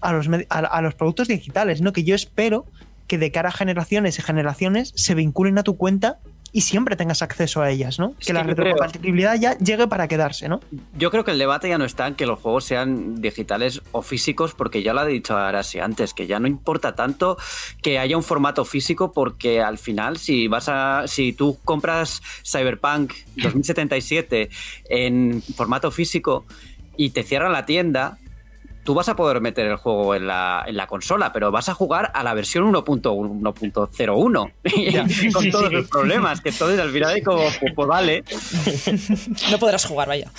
a los, a, a los productos digitales, ¿no? Que yo espero que de cara a generaciones y generaciones se vinculen a tu cuenta y siempre tengas acceso a ellas, ¿no? Es que la creo- retrocompatibilidad ya llegue para quedarse, ¿no? Yo creo que el debate ya no está en que los juegos sean digitales o físicos, porque ya lo ha dicho Arasi antes, que ya no importa tanto que haya un formato físico, porque al final, si vas a. si tú compras Cyberpunk [laughs] 2077 en formato físico y te cierran la tienda. Tú vas a poder meter el juego en la, en la consola, pero vas a jugar a la versión 1.1.01 [laughs] con Sí, todos sí. los problemas, que entonces al final hay como, pues, pues vale. [laughs] No podrás jugar, vaya.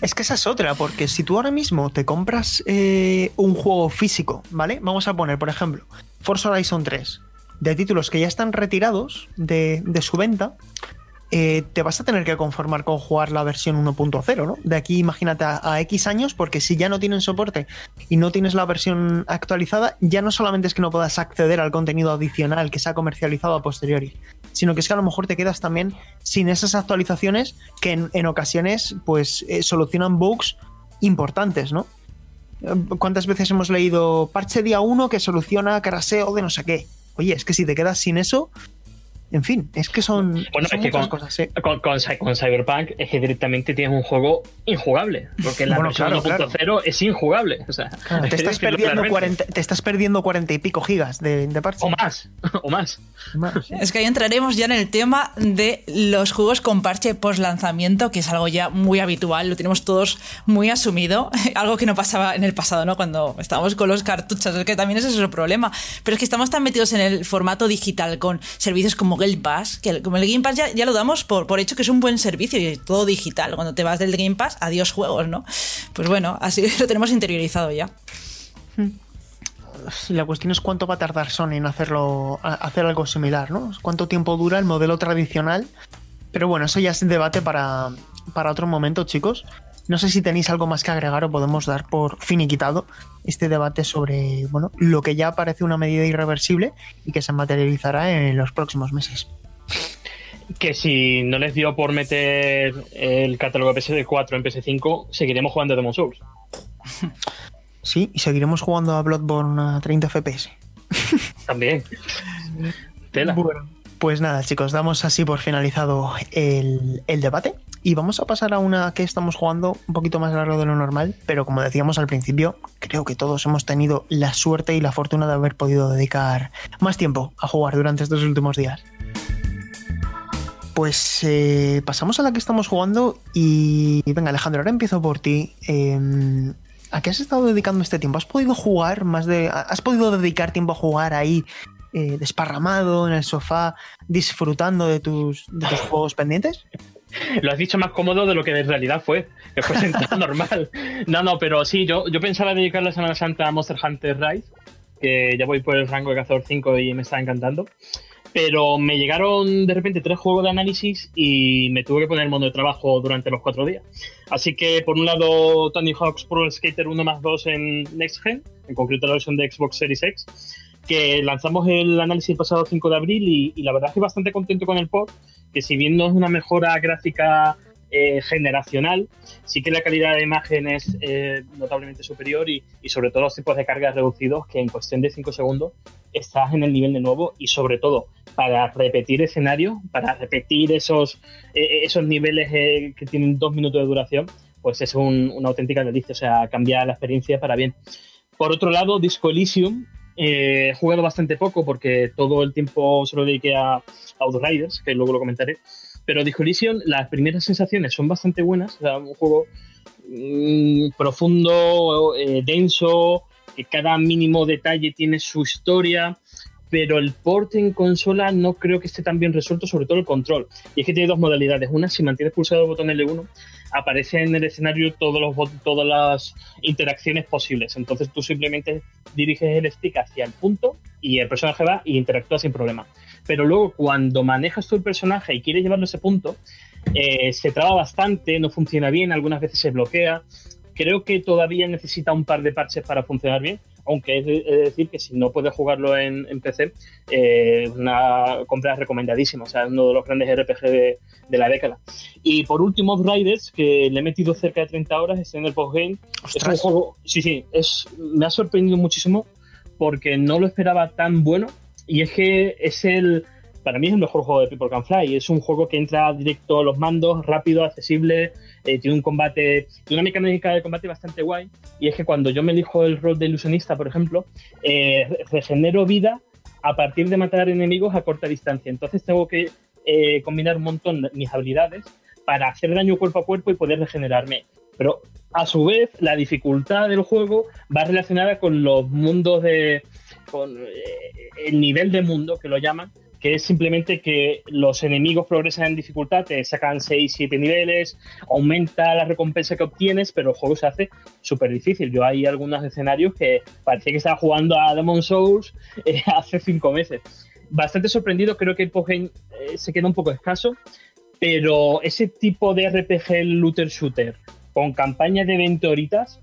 Es que esa es otra, porque si tú ahora mismo te compras eh, un juego físico, ¿vale? Vamos a poner, por ejemplo, Forza Horizon 3, de títulos que ya están retirados de, de su venta, eh, te vas a tener que conformar con jugar la versión 1.0, ¿no? De aquí imagínate a, X años, porque si ya no tienen soporte y no tienes la versión actualizada, ya no solamente es que no puedas acceder al contenido adicional que se ha comercializado a posteriori, sino que es que a lo mejor te quedas también sin esas actualizaciones que en, ocasiones pues eh, solucionan bugs importantes, ¿no? Eh, ¿Cuántas veces hemos leído parche día 1 que soluciona caraseo de no sé qué? Oye, es que si te quedas sin eso, en fin, es que son, Bueno, son es que muchas con- cosas, ¿eh? Con, con Cy- con Cyberpunk es que directamente tienes un juego injugable, porque la Bueno, versión claro, 1.0 es injugable. O sea, Claro, [laughs] te, estás perdiendo claramente. 40, te estás perdiendo 40 y pico gigas de, de parche. O más, [laughs] o más. Más. Es que ahí entraremos ya en el tema de los juegos con parche post lanzamiento, que es algo ya muy habitual, lo tenemos todos muy asumido, [laughs] algo que no pasaba en el pasado, ¿no? Cuando estábamos con los cartuchos, es que también ese es el problema. Pero es que estamos tan metidos en el formato digital con servicios como Game Pass, que como el Game Pass ya, ya lo damos por, por hecho que es un buen servicio y todo digital. Cuando te vas del Game Pass, adiós juegos, ¿no? Pues bueno, así [laughs] lo tenemos interiorizado ya. La cuestión es cuánto va a tardar Sony en hacerlo, hacer algo similar, ¿no? Cuánto tiempo dura el modelo tradicional. Pero bueno, eso ya es debate para, para otro momento, chicos. No sé si tenéis algo más que agregar o podemos dar por finiquitado este debate sobre bueno, lo que ya parece una medida irreversible y que se materializará en los próximos meses. Que si no les dio por meter el catálogo de PS4 en PS5, seguiremos jugando Demon Souls. Sí, y seguiremos jugando a Bloodborne a 30 FPS. También. Tela. Bueno, pues nada, chicos, damos así por finalizado el, el debate y vamos a pasar a una que estamos jugando un poquito más largo de lo normal, pero como decíamos al principio, creo que todos hemos tenido la suerte y la fortuna de haber podido dedicar más tiempo a jugar durante estos últimos días. Pues eh, pasamos a la que estamos jugando y venga Alejandro, ahora empiezo por ti. Em, ¿A qué has estado dedicando este tiempo? ¿Has podido jugar más de... ¿Has podido dedicar tiempo a jugar ahí eh, desparramado en el sofá, disfrutando de tus, de tus juegos pendientes? [laughs] Lo has dicho más cómodo de lo que en realidad fue, que fue sentado [laughs] normal. No, no, pero sí, yo, yo pensaba dedicar la Semana Santa a Monster Hunter Rise, que ya voy por el rango de cazador 5 y me está encantando. Pero me llegaron de repente tres juegos de análisis y me tuve que poner modo de trabajo durante los cuatro días. Así que, por un lado, Tony Hawk's Pro Skater 1 más 2 en Next Gen, en concreto la versión de Xbox Series X, que lanzamos el análisis pasado 5 de abril y, la verdad es que bastante contento con el port, que si bien no es una mejora gráfica eh, generacional, sí que la calidad de imagen es eh, notablemente superior y, sobre todo los tipos de cargas reducidos que en cuestión de 5 segundos estás en el nivel de nuevo y sobre todo para repetir escenarios, para repetir esos, eh, esos niveles eh, que tienen dos minutos de duración, pues es un- una auténtica delicia, o sea, cambia la experiencia para bien. Por otro lado, Disco Elysium, eh, he jugado bastante poco porque todo el tiempo se lo dediqué a Outriders, que luego lo comentaré. Pero Disco Elysium, las primeras sensaciones son bastante buenas. O un juego mm, profundo, eh, denso, que cada mínimo detalle tiene su historia. Pero el port en consola no creo que esté tan bien resuelto, sobre todo el control. Y es que tiene dos modalidades. Una, si mantienes pulsado el botón L1, aparece en el escenario todas las interacciones posibles. Entonces tú simplemente diriges el stick hacia el punto y el personaje va y interactúa sin problema. Pero luego cuando manejas el personaje y quieres llevarlo a ese punto, eh, se traba bastante, no funciona bien, algunas veces se bloquea. Creo que todavía necesita un par de parches para funcionar bien, aunque es de, decir que si no puedes jugarlo en, en PC, eh, una compra recomendadísima, o sea, uno de los grandes RPG de, de la década. Y por último, Riders, que le he metido cerca de 30 horas, es en el postgame. Es un juego, sí, sí, es, me ha sorprendido muchísimo porque no lo esperaba tan bueno y es que es el, para mí es el mejor juego de People Can Fly. Es un juego que entra directo a los mandos, rápido, accesible, eh, tiene un combate, tiene una mecánica de combate bastante guay y es que cuando yo me elijo el rol de ilusionista, por ejemplo, eh, re- regenero vida a partir de matar enemigos a corta distancia. Entonces tengo que eh, combinar un montón mis habilidades para hacer daño cuerpo a cuerpo y poder regenerarme. Pero a su vez, la dificultad del juego va relacionada con los mundos de. con eh, el nivel de mundo que lo llaman, que es simplemente que los enemigos progresan en dificultad, te sacan 6, 7 niveles, aumenta la recompensa que obtienes, pero el juego se hace súper difícil. Yo hay algunos escenarios que parecía que estaba jugando a Demon Souls [laughs] eh, hace 5 meses. Bastante sorprendido, creo que el Postgame eh, se queda un poco escaso, pero ese tipo de RPG looter shooter con campaña de 20 horitas,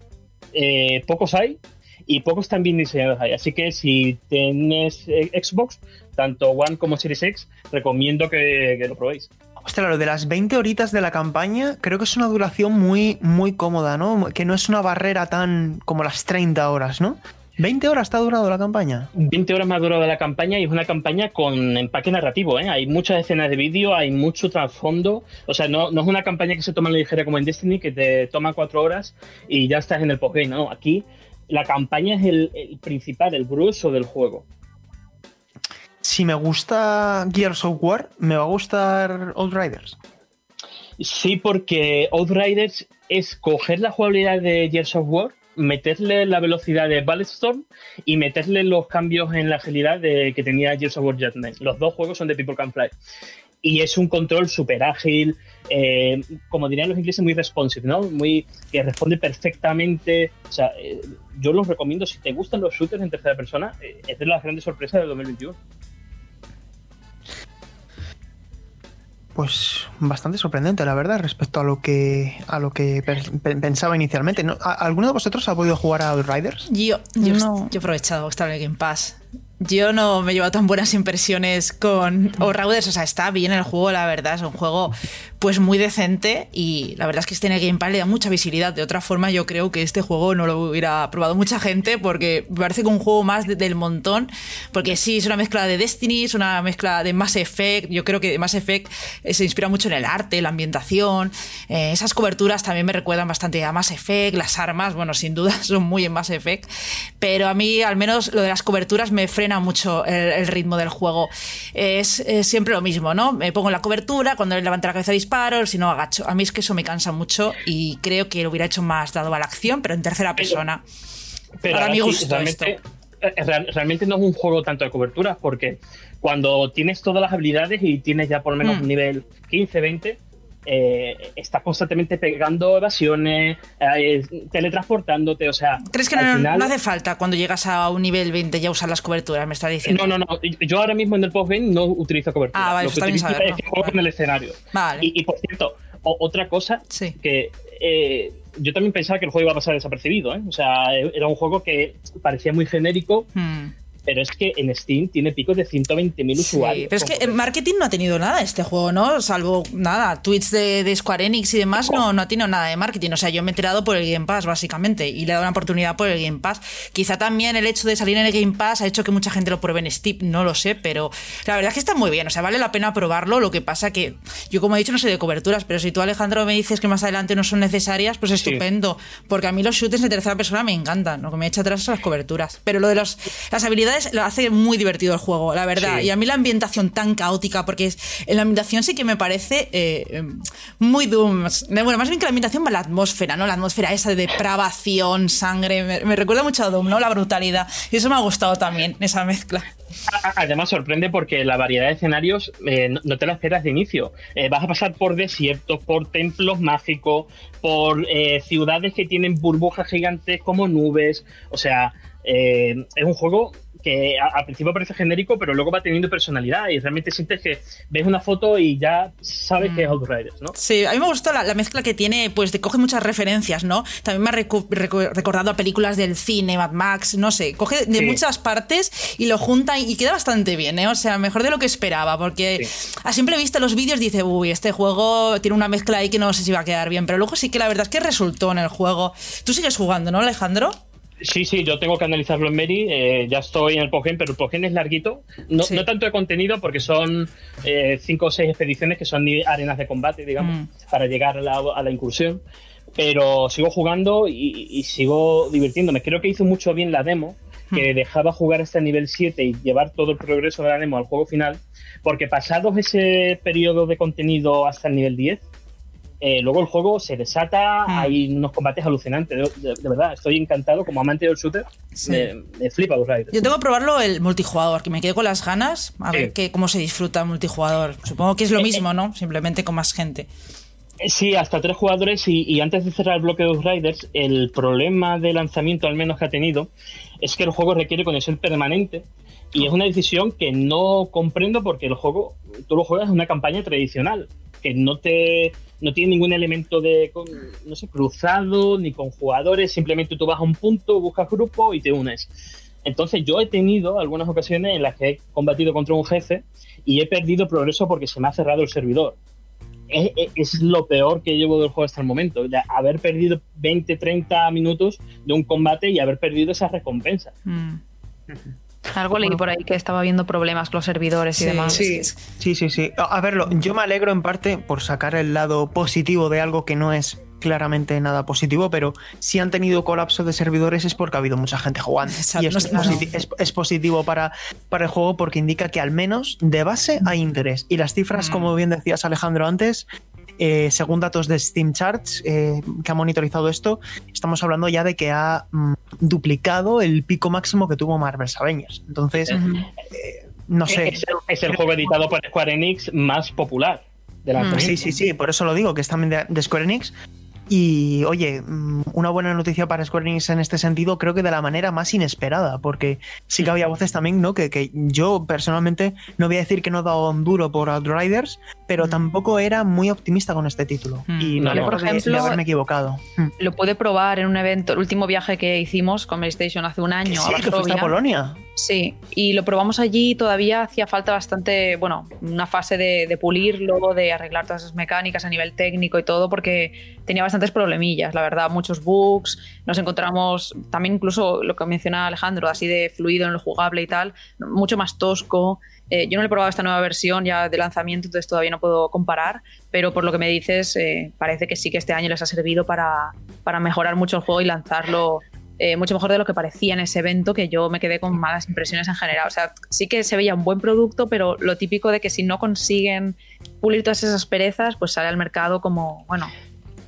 eh, pocos hay y pocos están bien diseñados hay. Así que si tienes Xbox, tanto One como Series X, recomiendo que, que lo probéis. Ostras, lo de las 20 horitas de la campaña, creo que es una duración muy, muy cómoda, ¿no? Que no es una barrera tan como las 30 horas, ¿no? 20 horas está durado la campaña. 20 horas más durado la campaña y es una campaña con empaque narrativo, ¿eh? Hay muchas escenas de vídeo, hay mucho trasfondo. O sea, no, no es una campaña que se toma a la ligera como en Destiny, que te toma 4 horas y ya estás en el postgame. No, aquí la campaña es el, el principal, el grueso del juego. Si me gusta Gears of War, ¿me va a gustar Outriders? Sí, porque Outriders es coger la jugabilidad de Gears of War, meterle la velocidad de Balletstorm y meterle los cambios en la agilidad de, que tenía Gears of War Judgment. Los dos juegos son de People Can Fly. Y es un control súper ágil, eh, como dirían los ingleses, muy responsive, ¿no? Muy, que responde perfectamente. O sea, eh, yo los recomiendo, si te gustan los shooters en tercera persona, eh, es de las grandes sorpresas del 2021. Pues bastante sorprendente, la verdad, respecto a lo que a lo que pe- pensaba inicialmente. ¿No? ¿A- ¿Alguno de vosotros ha podido jugar a Outriders? Yo, yo, No. yo he aprovechado estar en el Game Pass. Yo no me he llevado tan buenas impresiones con Outriders, o sea, está bien el juego, la verdad, es un juego pues muy decente y la verdad es que este en el Game Pass le da mucha visibilidad. De otra forma, yo creo que este juego no lo hubiera probado mucha gente porque me parece que un juego más de- del montón, porque sí, es una mezcla de Destiny, es una mezcla de Mass Effect, yo creo que Mass Effect eh, se inspira mucho en el arte, la ambientación, eh, esas coberturas también me recuerdan bastante a Mass Effect, las armas, bueno, sin duda [laughs] son muy en Mass Effect, pero a mí al menos lo de las coberturas me frena mucho el, ritmo del juego. Es, siempre lo mismo, ¿no? Me pongo la cobertura, cuando levanto la cabeza disparo, si no agacho. A mí es que eso me cansa mucho y creo que lo hubiera hecho más dado a la acción, pero en tercera persona. Pero Para ahora mi sí, gusto realmente, eh, real- realmente no es un juego tanto de coberturas, porque cuando tienes todas las habilidades y tienes ya por lo menos Mm. un nivel 15, 20, eh, estás constantemente pegando evasiones, eh, teletransportándote, o sea... ¿Crees que no, final- no hace falta cuando llegas a un nivel 20 ya usar las coberturas? Me está diciendo. No, no, no. Yo ahora mismo en el postgame no utilizo cobertura. Ah, vale, Lo que está utilizo saberlo. es que juego Vale. en el escenario. Vale. Y, y, por cierto, o- otra cosa Sí. que eh, yo también pensaba que el juego iba a pasar desapercibido. ¿eh? O sea, era un juego que parecía muy genérico, Hmm. Pero es que en Steam tiene picos de 120.000 Sí, usuarios. pero es que en marketing no ha tenido nada este juego, ¿no? Salvo nada, tweets de, de Square Enix y demás, no, no ha tenido nada de marketing. O sea, yo me he enterado por el Game Pass, básicamente, y le he dado una oportunidad por el Game Pass. Quizá también el hecho de salir en el Game Pass ha hecho que mucha gente lo pruebe en Steam, no lo sé, pero la verdad es que está muy bien. O sea, vale la pena probarlo. Lo que pasa que yo, como he dicho, no sé de coberturas, pero si tú, Alejandro, me dices que más adelante no son necesarias, pues Sí. estupendo. Porque a mí los shooters de tercera persona me encantan. Lo que me echa atrás son las coberturas. Pero lo de los, las habilidades lo hace muy divertido el juego, la verdad. Sí. Y a mí la ambientación tan caótica, porque es, en la ambientación sí que me parece eh, muy Doom. Bueno, más bien que la ambientación va la atmósfera, ¿no? La atmósfera esa de depravación, sangre. Me, me recuerda mucho a Doom, ¿no? La brutalidad. Y eso me ha gustado también, esa mezcla. Además sorprende porque la variedad de escenarios eh, no, no te la esperas de inicio. Eh, vas a pasar por desiertos, por templos mágicos, por eh, ciudades que tienen burbujas gigantes como nubes. O sea, eh, es un juego que al principio parece genérico, pero luego va teniendo personalidad y realmente sientes que ves una foto y ya sabes que es Outriders, ¿no? Sí, a mí me gustó la, la mezcla que tiene, pues te coge muchas referencias, ¿no? También me ha recu- recordado a películas del cine, Mad Max, no sé, coge de Sí. muchas partes y lo junta y queda bastante bien, ¿eh? O sea, mejor de lo que esperaba, porque Sí. a simple vista los vídeos dice, uy, este juego tiene una mezcla ahí que no sé si va a quedar bien, pero luego sí que la verdad es que resultó en el juego. Tú sigues jugando, ¿no, Alejandro? Sí, sí, yo tengo que analizarlo en Mary. eh, ya estoy en el postgame, pero el postgame es larguito. No, Sí. no tanto de contenido, porque son eh, cinco o seis expediciones que son arenas de combate, digamos, Mm. para llegar a la, a la incursión. Pero sigo jugando y, y sigo divirtiéndome. Creo que hizo mucho bien la demo, que dejaba jugar hasta el nivel 7 y llevar todo el progreso de la demo al juego final. Porque pasados ese periodo de contenido hasta el nivel 10, eh, luego el juego se desata, Mm. hay unos combates alucinantes. De, de- de verdad, estoy encantado. Como amante del shooter, Sí. me, me flipa Outriders. Yo tengo que probarlo el multijugador, que me quedo con las ganas a Sí. ver que, cómo se disfruta el multijugador. Supongo que es lo mismo, ¿no? Simplemente con más gente. Eh, Sí, hasta tres jugadores y, y antes de cerrar el bloque de Outriders, el problema de lanzamiento al menos que ha tenido es que el juego requiere conexión permanente y es una decisión que no comprendo porque el juego, tú lo juegas en una campaña tradicional, que no te no tiene ningún elemento de con- no sé, cruzado ni con jugadores, simplemente tú vas a un punto, buscas grupo y te unes. Entonces yo he tenido algunas ocasiones en las que he combatido contra un jefe y he perdido progreso porque se me ha cerrado el servidor es, es- es lo peor que llevo del juego hasta el momento. de haber perdido 20, 30 minutos de un combate y haber perdido esa recompensa. Mm. [laughs] Algo leí por ahí que estaba habiendo problemas con los servidores y demás. Sí, sí, sí, sí. A verlo, yo me alegro en parte por sacar el lado positivo de algo que no es claramente nada positivo, pero si han tenido colapso de servidores es porque ha habido mucha gente jugando. Exacto, y esto es positivo para, para el juego porque indica que al menos de base hay interés. Y las cifras, Mm. como bien decías Alejandro antes, eh, según datos de Steam Charts eh, que ha monitorizado esto, estamos hablando ya de que ha mm, duplicado el pico máximo que tuvo Marvel's Avengers. Entonces, Ujú. no sé. Es, el- es el juego editado por Square Enix más popular de la Mm. Sí, sí, sí, por eso lo digo, que es también de, de Square Enix. Y oye, mm, una buena noticia para Square Enix en este sentido, creo que de la manera más inesperada, porque sí que había voces también, ¿no? Que, que yo personalmente no voy a decir que no he dado un duro por Outriders, pero Mm. tampoco era muy optimista con este título. Mm. Y me Vale, por de- de, ejemplo, haberme equivocado. Mm. Lo puede probar en un evento, el último viaje que hicimos con PlayStation hace un año sí, a que fuiste a. Polonia. Sí, y lo probamos allí y todavía hacía falta bastante, bueno, una fase de, de pulirlo, de arreglar todas esas mecánicas a nivel técnico y todo, porque tenía bastantes problemillas, la verdad, muchos bugs, nos encontramos también incluso lo que menciona Alejandro, así de fluido en lo jugable y tal, mucho más tosco. Eh, yo no le he probado esta nueva versión ya de lanzamiento, entonces todavía no puedo comparar, pero por lo que me dices, eh, parece que sí que este año les ha servido para, para mejorar mucho el juego y lanzarlo eh, mucho mejor de lo que parecía en ese evento, que yo me quedé con malas impresiones en general. O sea, sí que se veía un buen producto, pero lo típico de que si no consiguen pulir todas esas perezas, pues sale al mercado como, bueno,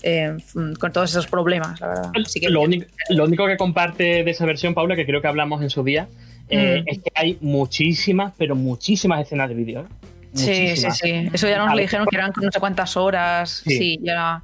eh, con todos esos problemas, la verdad. Así que lo, único, lo único que comparte de esa versión, Paula, que creo que hablamos en su día, eh, Mm. es que hay muchísimas, pero muchísimas escenas de vídeo. Sí, sí, sí. Eso ya nos le dijeron que eran no sé cuántas horas. Sí. Sí, ya.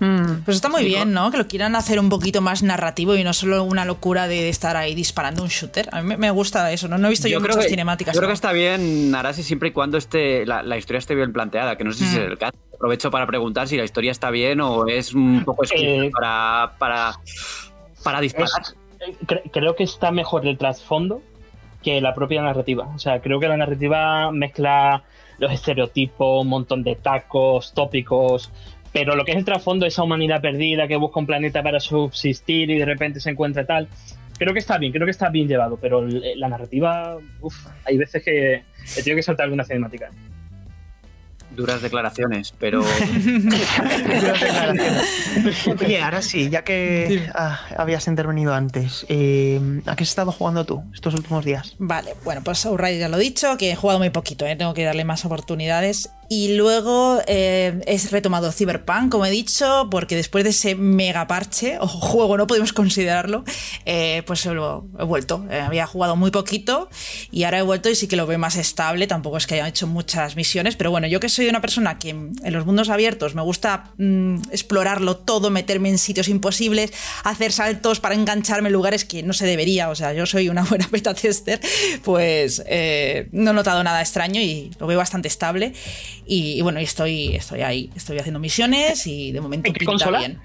Mm. Pues está muy Sí, bien, ¿no? Que lo quieran hacer un poquito más narrativo y no solo una locura de estar ahí disparando un shooter. A mí me- gusta eso, ¿no? No he visto yo, creo muchas que, cinemáticas. Yo creo que está bien, Arasi, siempre y cuando esté, la, la historia esté bien planteada, que no sé si Mm. es el caso. Aprovecho para preguntar si la historia está bien o es un poco Eh, para, para, para disparar. Es- eh, cre- creo que está mejor el trasfondo que la propia narrativa. O sea, creo que la narrativa mezcla los estereotipos, un montón de tacos, tópicos. Pero lo que es el trasfondo, esa humanidad perdida que busca un planeta para subsistir y de repente se encuentra tal. Creo que está bien, creo que está bien llevado, pero la narrativa, uff, hay veces que he tenido que saltar alguna cinemática. Duras declaraciones, pero [laughs] Oye, ahora sí, ya que ah, habías intervenido antes, eh, ¿a qué has estado jugando tú estos últimos días? Vale, bueno, pues Outriders ya lo he dicho, que he jugado muy poquito, ¿eh? tengo que darle más oportunidades. Y luego eh, he retomado Cyberpunk, como he dicho, porque después de ese mega parche, [laughs] o juego, no podemos considerarlo, eh, pues lo he vuelto. Eh, había jugado muy poquito y ahora he vuelto y sí que lo veo más estable. Tampoco es que haya hecho muchas misiones, pero bueno, yo que soy una persona que en los mundos abiertos me gusta mm, explorarlo todo, meterme en sitios imposibles, hacer saltos para engancharme en lugares que no se debería. O sea, yo soy una [laughs] buena beta tester, pues eh, no he notado nada extraño y lo veo bastante estable. Y, y bueno, y estoy, estoy ahí, estoy haciendo misiones y de momento ¿En qué pinta consola? bien.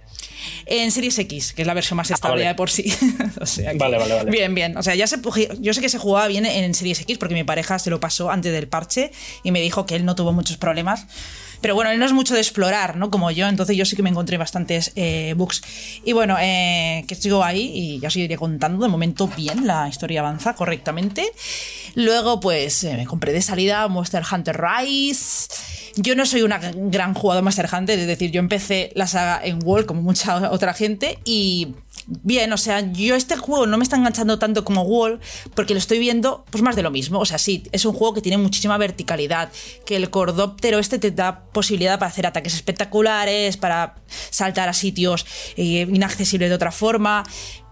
En Series X, que es la versión más Ah, estable vale. de por sí. [laughs] O sea que- Vale, vale, vale. Bien, bien. O sea, ya se, yo sé que se jugaba bien en Series X porque mi pareja se lo pasó antes del parche y me dijo que él no tuvo muchos problemas. Pero bueno, él no es mucho de explorar, ¿no? Como yo, entonces yo sí que me encontré bastantes eh, bugs. Y bueno, eh, que sigo ahí y ya os iré contando. De momento, bien, la historia avanza correctamente. Luego, pues eh, me compré de salida Monster Hunter Rise. Yo no soy una gran jugador de Monster Hunter, es decir, yo empecé la saga en World como mucha otra gente y bien, o sea, yo este juego no me está enganchando tanto como Wall porque lo estoy viendo pues más de lo mismo. O sea, sí, es un juego que tiene muchísima verticalidad, que el cordóptero este te da posibilidad para hacer ataques espectaculares, para saltar a sitios eh, inaccesibles de otra forma.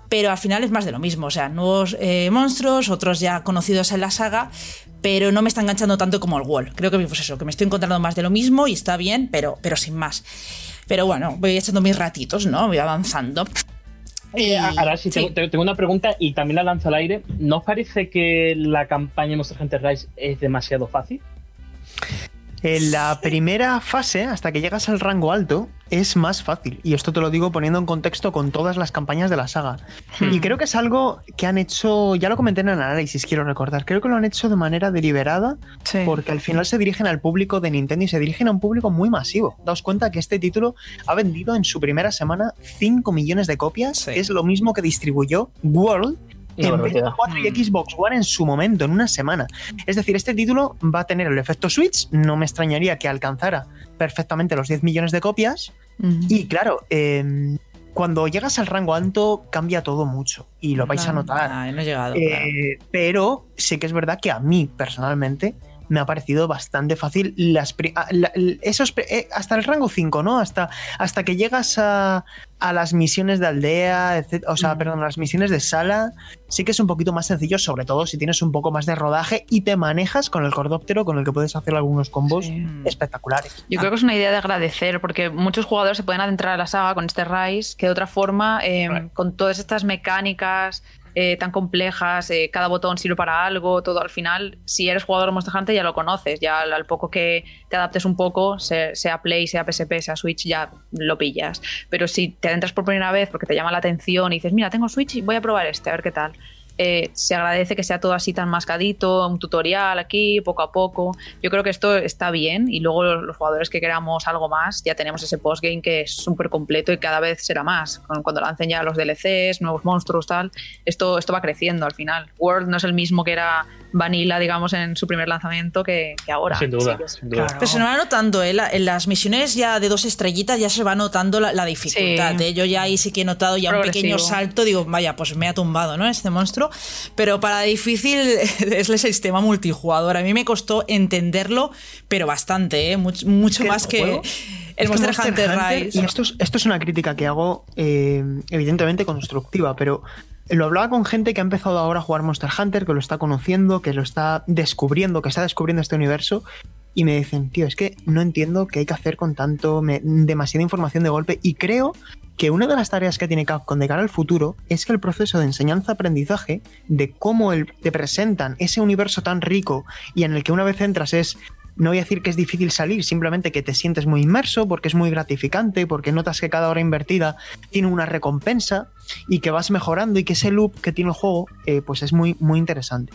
Pero al final es más de lo mismo, o sea, nuevos eh, monstruos, otros ya conocidos en la saga, pero no me está enganchando tanto como el Wall. Creo que pues eso, que me estoy encontrando más de lo mismo y está bien, pero, pero sin más. Pero bueno, voy echando mis ratitos, ¿no? Voy avanzando. Eh, ahora sí, sí. Tengo, tengo una pregunta y también la lanzo al aire. ¿No os parece que la campaña de Monster Hunter Rise es demasiado fácil? En la primera fase, hasta que llegas al rango alto, es más fácil. Y esto te lo digo poniendo en contexto con todas las campañas de la saga. Y creo que es algo que han hecho, ya lo comenté en el análisis, quiero recordar, creo que lo han hecho de manera deliberada, Sí. porque al final se dirigen al público de Nintendo y se dirigen a un público muy masivo. Daos cuenta que este título ha vendido en su primera semana 5 millones de copias, Sí. que es lo mismo que distribuyó World En barbaridad. PS4 y Xbox One en su momento, en una semana. Es decir, este título va a tener el efecto Switch, no me extrañaría que alcanzara perfectamente los 10 millones de copias. Y claro, eh, cuando llegas al rango alto cambia todo mucho y lo vais a notar. Ay, no he llegado. Eh, claro. pero sí que es verdad que a mí personalmente me ha parecido bastante fácil las pri- a- la- esos eh, hasta el rango 5, ¿no? Hasta, hasta que llegas a, a las misiones de aldea, etc- o sea, Mm. perdón, a las misiones de sala, sí que es un poquito más sencillo, sobre todo si tienes un poco más de rodaje y te manejas con el cordóptero con el que puedes hacer algunos combos Sí. espectaculares. Yo creo que es una idea de agradecer, porque muchos jugadores se pueden adentrar a la saga con este Rise, que de otra forma, eh, Right. con todas estas mecánicas eh, tan complejas, eh, cada botón sirve para algo, todo al final, si eres jugador de Monster Hunter ya lo conoces, ya al, poco que te adaptes un poco, se- sea Play, sea PSP, sea Switch, ya lo pillas. Pero si te adentras por primera vez porque te llama la atención y dices, mira, tengo Switch y voy a probar este, a ver qué tal. Eh, se agradece que sea todo así tan mascadito, un tutorial aquí, poco a poco. Yo creo que esto está bien y luego los, jugadores que queramos algo más, ya tenemos ese postgame que es súper completo y cada vez será más. Cuando lancen ya los DLCs, nuevos monstruos, tal, esto, esto va creciendo al final. World no es el mismo que era Vanilla, digamos, en su primer lanzamiento que, que ahora. Sin duda, sin. Claro. Pero se nos va notando, ¿eh? La- en las misiones ya de dos estrellitas ya se va notando la, la dificultad. Sí. ¿eh? Yo ya ahí sí que he notado ya un pequeño salto. Digo, vaya, pues me ha tumbado, ¿no? Este monstruo. Pero para difícil [laughs] es el sistema multijugador. A mí me costó entenderlo, pero bastante, ¿eh? Much- mucho que más que juego- el Monster, Hunter, Rise. Y esto es, esto es una crítica que hago, eh, evidentemente constructiva, pero lo hablaba con gente que ha empezado ahora a jugar Monster Hunter, que lo está conociendo, que lo está descubriendo, que está descubriendo este universo. Y me dicen, tío, es que no entiendo qué hay que hacer con tanto, demasiada información de golpe. Y creo que una de las tareas que tiene Capcom de cara al futuro es que el proceso de enseñanza-aprendizaje, de cómo te presentan ese universo tan rico y en el que una vez entras es no voy a decir que es difícil salir, simplemente que te sientes muy inmerso, porque es muy gratificante, porque notas que cada hora invertida tiene una recompensa y que vas mejorando y que ese loop que tiene el juego, eh, pues es muy, muy interesante.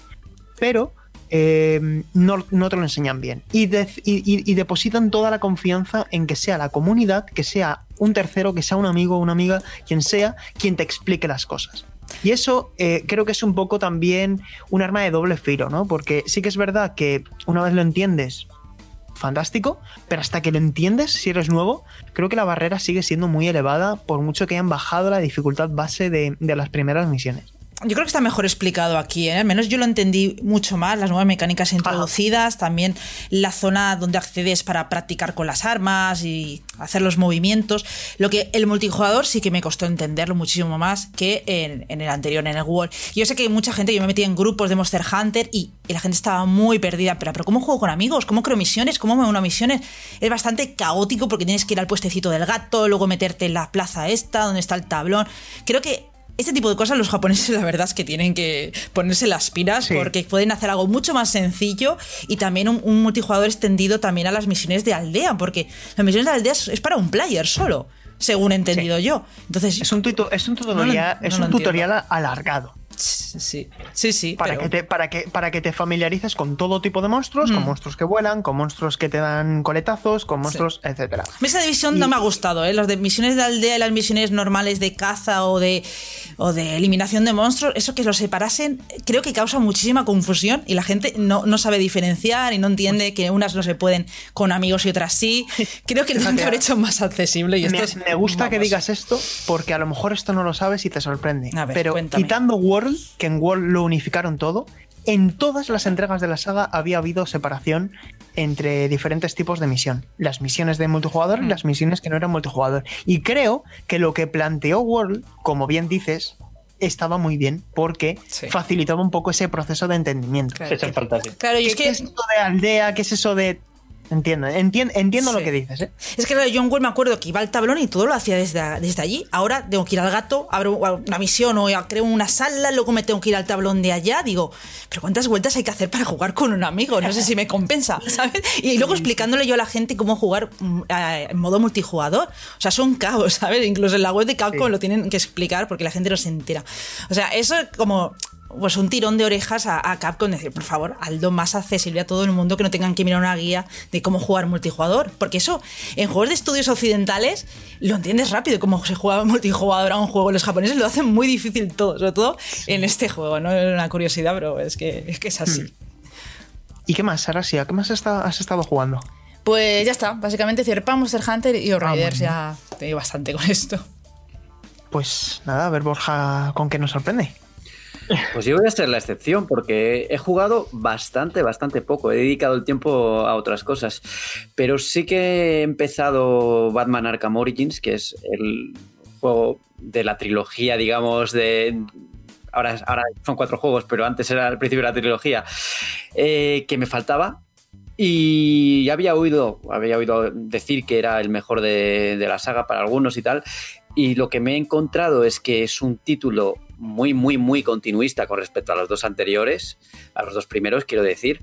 Pero eh, no, no te lo enseñan bien. Y, y- depositan toda la confianza en que sea la comunidad, que sea un tercero, que sea un amigo una amiga, quien sea, quien te explique las cosas. Y eso eh, creo que es un poco también un arma de doble filo, ¿no? Porque sí que es verdad que una vez lo entiendes, fantástico, pero hasta que lo entiendes, si eres nuevo, creo que la barrera sigue siendo muy elevada, por mucho que hayan bajado la dificultad base de, de las primeras misiones. Yo creo que está mejor explicado aquí, ¿eh? al menos yo lo entendí mucho más, las nuevas mecánicas introducidas, también la zona donde accedes para practicar con las armas y hacer los movimientos. Lo que el multijugador sí que me costó entenderlo muchísimo más que en, en el anterior, en el World. Yo sé que mucha gente, yo me metí en grupos de Monster Hunter y, y la gente estaba muy perdida, pero, pero ¿cómo juego con amigos? ¿Cómo creo misiones? ¿Cómo me uno a misiones? Es bastante caótico porque tienes que ir al puestecito del gato, luego meterte en la plaza esta, donde está el tablón. Creo que este tipo de cosas los japoneses la verdad es que tienen que ponerse las pilas Sí. porque pueden hacer algo mucho más sencillo y también un, un multijugador extendido también a las misiones de aldea, porque las misiones de aldea es, para un player solo, según he entendido yo. Entonces, Es un, tuto- es un tutorial, no es un tutorial alargado. Sí, sí, sí. Para, pero- que te, para, que, para que te familiarices con todo tipo de monstruos, con Mm. monstruos que vuelan, con monstruos que te dan coletazos, con monstruos, etcétera. A mí esa división no me ha gustado, ¿eh? Las de misiones de aldea y las misiones normales de caza o de, o de eliminación de monstruos, eso que los separasen, creo que causa muchísima confusión y la gente no, no sabe diferenciar y no entiende que unas no se pueden con amigos y otras sí. [laughs] Creo que lo que haber hecho más accesible. Y Me, esto es- me gusta que digas esto porque a lo mejor esto no lo sabes y te sorprende. A ver, Pero cuéntame. quitando Que en World lo unificaron todo, en todas las entregas de la saga había habido separación entre diferentes tipos de misión. Las misiones de multijugador Mm. y las misiones que no eran multijugador. Y creo que lo que planteó World, como bien dices, estaba muy bien porque Sí. facilitaba un poco ese proceso de entendimiento. Claro. Claro, y ¿Qué, es qué que es eso de aldea? ¿Qué es eso de...? Entiendo, entiendo, entiendo lo que dices, ¿eh? Es que claro, John Wall me acuerdo que iba al tablón y todo lo hacía desde, desde allí. Ahora tengo que ir al gato, abro una misión o creo una sala, luego me tengo que ir al tablón de allá. Digo, pero ¿cuántas vueltas hay que hacer para jugar con un amigo? No sé si me compensa, [laughs] ¿sabes? Y luego explicándole yo a la gente cómo jugar mm, en modo multijugador. O sea, son caos, [laughs] ¿sabes? Incluso en la web de Capcom Sí. lo tienen que explicar porque la gente no se entera. O sea, eso es como pues un tirón de orejas a, a Capcom decir, por favor, hazlo más accesible a todo el mundo que no tengan que mirar una guía de cómo jugar multijugador. Porque eso, en juegos de estudios occidentales, lo entiendes rápido cómo se juega multijugador a un juego. Los japoneses lo hacen muy difícil todo, sobre todo en este juego. No es una curiosidad, pero es que es, que es así. ¿Y qué más, Arasia? ¿Qué más has estado jugando? Pues ya está, básicamente Cierpa, Monster Hunter y Riders. bueno. ya te digo bastante con esto. Pues nada, a ver Borja con qué nos sorprende. Pues yo voy a ser la excepción porque he jugado bastante, bastante poco. He dedicado el tiempo a otras cosas. Pero sí que he empezado Batman Arkham Origins, que es el juego de la trilogía, digamos, de... Ahora, ahora son cuatro juegos, pero antes era el principio de la trilogía, eh, que me faltaba. Y había oído, había oído decir que era el mejor de, de la saga para algunos y tal. Y lo que me he encontrado es que es un título muy, muy, muy continuista con respecto a los dos anteriores, a los dos primeros, quiero decir.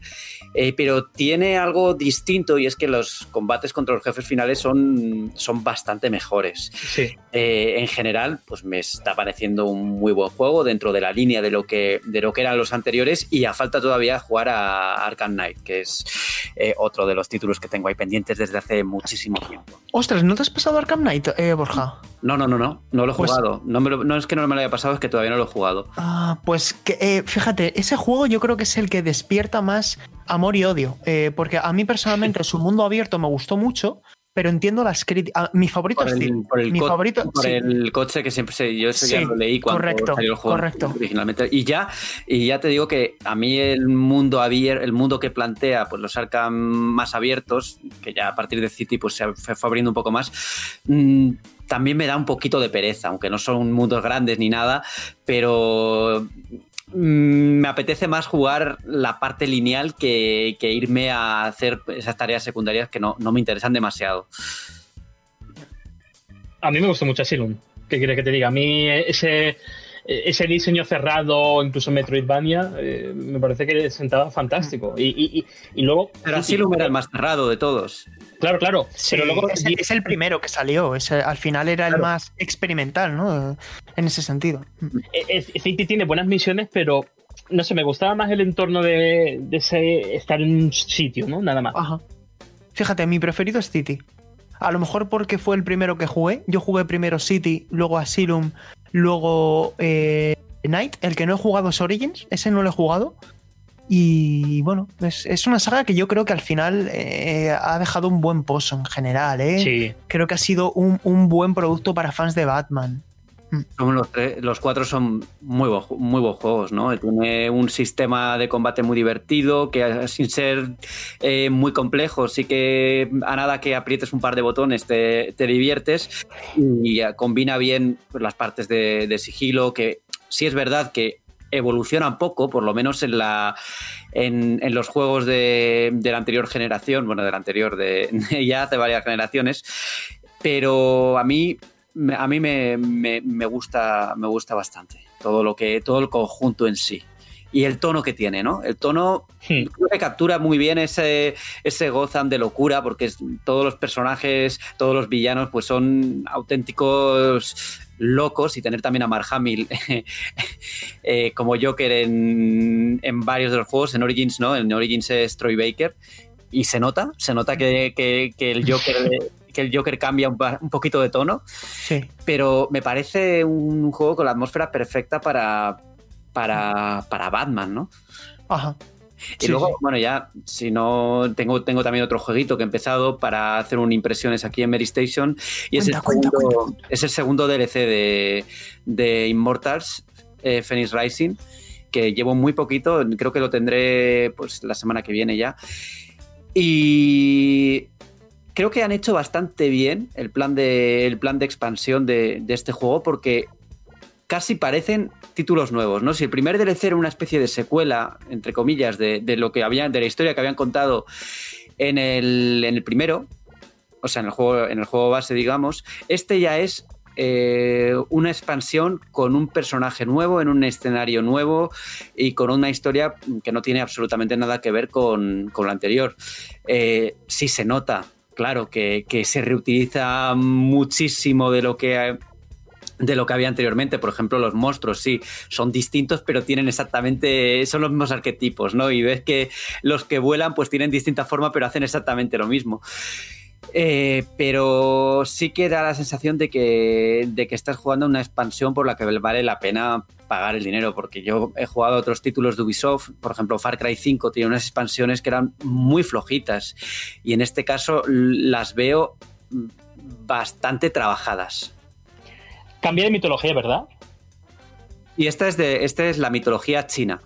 Eh, pero tiene algo distinto y es que los combates contra los jefes finales son, son bastante mejores. Sí. Eh, en general, pues me está pareciendo un muy buen juego dentro de la línea de lo que, de lo que eran los anteriores y a falta todavía jugar a Arkham Knight, que es eh, otro de los títulos que tengo ahí pendientes desde hace muchísimo tiempo. Ostras, ¿no te has pasado Arkham Knight, Borja? No, no, no, no, no lo he Pues- jugado. No, me lo- no es que no me lo haya pasado, es que todavía no lo he jugado. Ah, pues que, eh, fíjate, ese juego yo creo que es el que despierta más amor y odio. eh, porque a mí personalmente su mundo abierto me gustó mucho, pero entiendo las críticas. Mi favorito Por es el, Steel. por el Mi co- favorito. por sí. el coche que siempre se, yo eso ya lo leí cuando correcto, salió el juego correcto. originalmente. Y ya, y ya te digo que a mí el mundo abierto, el mundo que plantea, pues los Arkham más abiertos, que ya a partir de City pues se fue abriendo un poco más, mm, también me da un poquito de pereza, aunque no son mundos grandes ni nada, pero me apetece más jugar la parte lineal que, que irme a hacer esas tareas secundarias que no, no me interesan demasiado. A mí me gustó mucho Asylum. ¿Qué quieres que te diga? A mí ese, ese diseño cerrado, incluso Metroidvania, eh, me parece que sentaba fantástico. Y, y, y, y luego... Pero Asylum era el más cerrado de todos. Claro, claro. Sí, pero luego... es, el- es el primero que salió. es el- al final era el más experimental, ¿no? En ese sentido. Eh, eh, City tiene buenas misiones, pero no sé, me gustaba más el entorno de, de ese estar en un sitio, ¿no? Nada más. Ajá. Fíjate, mi preferido es City. A lo mejor porque fue el primero que jugué. Yo jugué primero City, luego Asylum, luego eh, Night. El que no he jugado es Origins. Ese no lo he jugado. Y bueno, es, es una saga que yo creo que al final eh, ha dejado un buen pozo en general. ¿eh? Sí. Creo que ha sido un, un buen producto para fans de Batman. Son los, cuatro son muy, bu- muy buenos juegos, ¿no? Tiene un sistema de combate muy divertido, que eh, sin ser eh, muy complejo, sí que a nada que aprietes un par de botones te, te diviertes y eh, combina bien pues, las partes de, sigilo, que sí es verdad que evolucionan poco, por lo menos en la en, en los juegos de, de la anterior generación, bueno, de la anterior, de, de [laughs] ya hace varias generaciones, pero a mí me- a mí me, me- me gusta me gusta bastante todo lo que todo el conjunto en sí y el tono que tiene, ¿no? El tono Hmm. creo que captura muy bien ese, ese Gotham de locura, porque es- todos los personajes, todos los villanos, pues son auténticos locos y tener también a Mark Hamill [laughs] eh, como Joker en, en varios de los juegos, en Origins no, en Origins es Troy Baker y se nota, se nota que, que- que el Joker... que el Joker cambia un, poquito de tono, Sí. pero me parece un juego con la atmósfera perfecta para, para, para Batman, ¿no? Ajá. Y Sí, luego, sí. bueno, ya, si no, tengo, tengo también otro jueguito que he empezado para hacer un impresiones aquí en Mary Station. Y es, el Cuenta, cuenta, segundo, es el segundo DLC de, de Immortals, eh, Phoenix Rising, que llevo muy poquito, creo que lo tendré pues la semana que viene ya. Y creo que han hecho bastante bien el plan de, el plan de expansión de, este juego porque casi parecen títulos nuevos, ¿no? Si el primer DLC era una especie de secuela, entre comillas, de, lo que habían, de la historia que habían contado en el, en el primero, o sea, en el juego, en el juego base, digamos, este ya es eh, una expansión con un personaje nuevo, en un escenario nuevo y con una historia que no tiene absolutamente nada que ver con, con lo anterior. Eh, sí se nota, claro, que, que se reutiliza muchísimo de lo que de lo que había anteriormente. Por ejemplo, los monstruos, sí, son distintos, pero tienen exactamente, son los mismos arquetipos, ¿no? Y ves que los que vuelan, pues tienen distinta forma, pero hacen exactamente lo mismo. Eh, pero sí que da la sensación de que, de que estás jugando una expansión por la que vale la pena pagar el dinero, porque yo he jugado otros títulos de Ubisoft, por ejemplo Far Cry 5 tiene unas expansiones que eran muy flojitas y en este caso las veo bastante trabajadas. Cambia de mitología, ¿verdad? Y esta es, de, esta es la mitología china,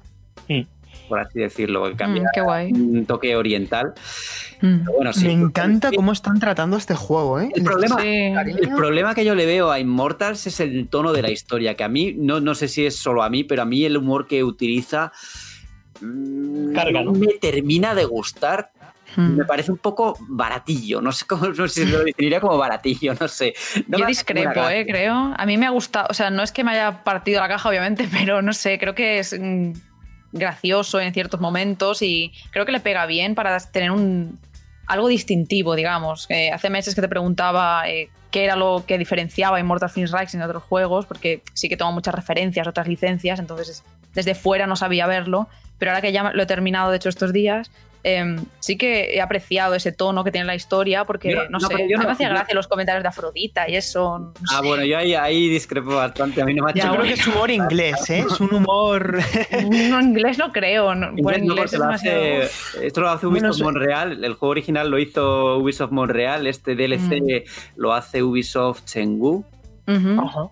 Mm. Por así decirlo, que cambia Mm, qué guay. un toque oriental. Mm. Pero bueno, sí. Me encanta cómo están tratando este juego, ¿eh? El problema, Sí. el problema que yo le veo a Immortals es el tono de la historia, que a mí, no, no sé si es solo a mí, pero a mí el humor que utiliza mm, Carga, ¿no? me termina de gustar. Mm. Me parece un poco baratillo, no sé cómo, no sé si lo definiría como baratillo, no sé. No Yo discrepo, eh, creo. A mí me ha gustado, o sea, no es que me haya partido la caja, obviamente, [laughs] pero no sé, creo que es mm, gracioso en ciertos momentos y creo que le pega bien para tener un algo distintivo, digamos. Eh, hace meses que te preguntaba eh, qué era lo que diferenciaba Immortal Phoenix Rising de otros juegos, porque sí que toma muchas referencias, otras licencias, entonces desde fuera no sabía verlo, pero ahora que ya lo he terminado, de hecho, estos días, eh, sí que he apreciado ese tono que tiene la historia, porque, Yo- no, no, sé, pero yo no- me hacía gracia los comentarios de Afrodita y eso. no Ah, sé. bueno, yo ahí, ahí discrepo bastante. A mí no me ha Yo hecho creo que es humor inglés, ¿eh? Es un humor. [laughs] No, inglés no creo. No, bueno, Inglés no, inglés es lo demasiado. hace- esto lo hace Bueno, Ubisoft sé. Montreal. El juego original lo hizo Ubisoft Montreal. Este DLC Mm. lo hace Ubisoft Chengdu. Ajá.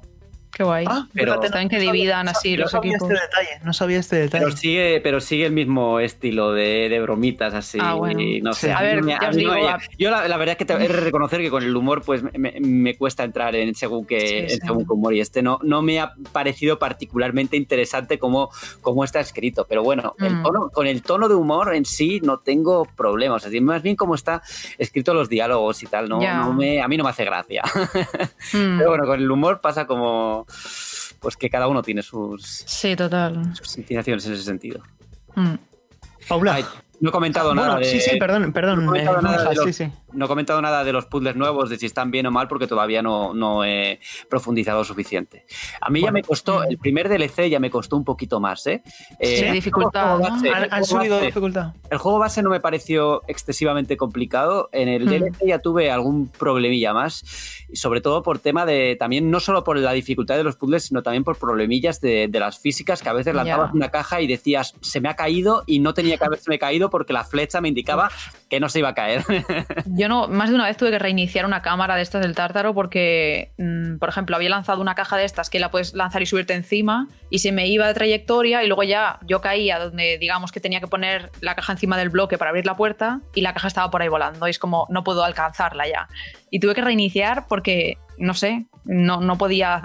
Qué guay. Ah, Pero- fíjate, Está bien que no sabía- dividan no así sabía- los no sabía equipos. Este detalle, no sabía este detalle. Pero sigue, pero sigue el mismo estilo de, de bromitas así. Ah, bueno. y no sé, Sí. a A mí ver, me- ya a os mí no digo, a- yo la, la verdad es que te, he de reconocer que con el humor pues me, me- me cuesta entrar en según qué, Sí, en sí. según humor y este no, no me ha parecido particularmente interesante como, como está escrito. Pero bueno, el Mm. tono- con el tono de humor en sí no tengo problemas. Así, más bien como está escrito los diálogos y tal, no, no me, a mí no me hace gracia. [laughs] Mm. Pero bueno, con el humor pasa como pues que cada uno tiene sus, Sí, total. sus inclinaciones en ese sentido. Mm. Paula. Ay, no he comentado Bueno, nada de. sí, sí, perdón, perdón. no he comentado eh, nada Monja, de los- sí, sí. No he comentado nada de los puzzles nuevos, de si están bien o mal, porque todavía no, no he profundizado suficiente. A mí ya me costó, el primer DLC ya me costó un poquito más, ¿eh? Eh, Sí, el dificultad, Han, subido base- dificultad. el juego base no me pareció excesivamente complicado. En el Mm. DLC ya tuve algún problemilla más. Y sobre todo por tema de. También no solo por la dificultad de los puzzles, sino también por problemillas de, de las físicas que a veces lanzabas una caja y decías, se me ha caído y no tenía que haberse caído porque la flecha me indicaba que no se iba a caer. Yo no, más de una vez tuve que reiniciar una cámara de estas del tártaro porque, mm, por ejemplo, había lanzado una caja de estas que la puedes lanzar y subirte encima y se me iba de trayectoria y luego ya yo caía donde digamos que tenía que poner la caja encima del bloque para abrir la puerta y la caja estaba por ahí volando y es como no puedo alcanzarla ya. Y tuve que reiniciar porque, no sé, no, no podía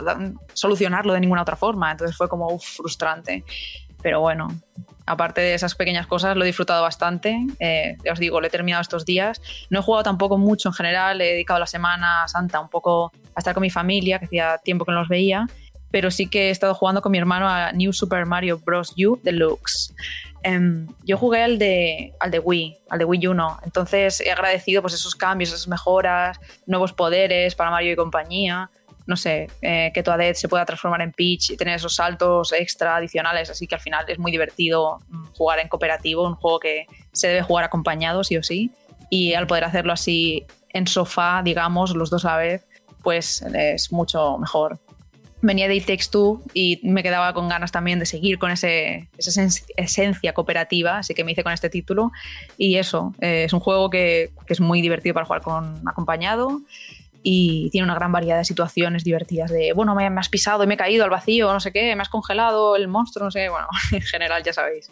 solucionarlo de ninguna otra forma, entonces fue como frustrante. Pero bueno, aparte de esas pequeñas cosas, lo he disfrutado bastante. Eh, os digo, lo he terminado estos días. No he jugado tampoco mucho en general, he dedicado la Semana Santa un poco a estar con mi familia, que hacía tiempo que no los veía. pero sí que he estado jugando con mi hermano a New Super Mario Bros. U Deluxe. Em, yo jugué al de, al de Wii, al de Wii U. Entonces he agradecido pues, esos cambios, esas mejoras, nuevos poderes para Mario y compañía. No sé, eh, que tu Aded se pueda transformar en Peach y tener esos saltos extra adicionales. Así que al final es muy divertido mm, jugar en cooperativo, un juego que se debe jugar acompañado, sí o sí. Y al poder hacerlo así en sofá, digamos, los dos a la vez, pues es mucho mejor venía de It Takes Two y me quedaba con ganas también de seguir con ese, esa esencia cooperativa, así que me hice con este título. Y eso, eh, es un juego que, que, es muy divertido para jugar con acompañado y tiene una gran variedad de situaciones divertidas de, bueno, me, me has pisado y me he caído al vacío, no sé qué, me has congelado el monstruo, no sé, bueno, [laughs] en general ya sabéis.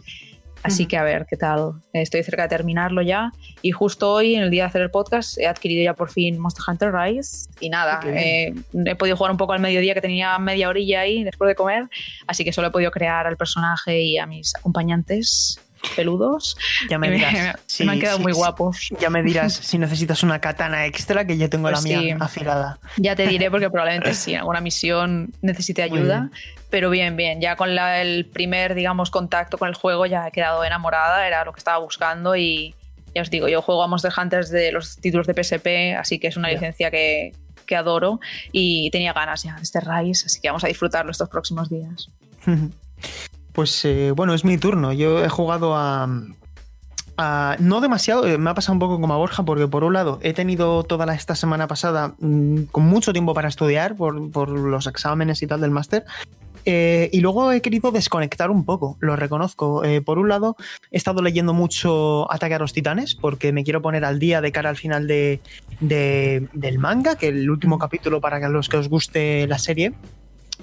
Así que a ver qué tal. Estoy cerca de terminarlo ya. Y justo hoy, en el día de hacer el podcast, he adquirido ya por fin Monster Hunter Rise. Y nada, eh, he podido jugar un poco al mediodía, que tenía media orilla ahí después de comer. Así que solo he podido crear al personaje y a mis acompañantes peludos. Ya me dirás. [laughs] me han quedado muy guapos. Ya me dirás si necesitas una katana extra, que yo tengo la pues mía afilada. Ya te diré, porque [laughs] probablemente sí, en alguna misión necesite ayuda. Pero bien, bien. Ya con el primer, digamos, contacto con el juego ya he quedado enamorada, era lo que estaba buscando y ya os digo, yo juego a Monster Hunters de los títulos de PSP, así que es una licencia que, que adoro y tenía ganas ya de este Rise, así que vamos a disfrutarlo estos próximos días. [laughs] Pues eh, bueno, es mi turno. Yo he jugado a, no demasiado, eh, me ha pasado un poco como a Borja, porque por un lado he tenido toda esta semana pasada mm, con mucho tiempo para estudiar por, los exámenes y tal del máster. Eh, y luego he querido desconectar un poco, lo reconozco. por un lado, he estado leyendo mucho Ataque a los Titanes, porque me quiero poner al día de cara al final de, del manga, que el último capítulo para los que os guste la serie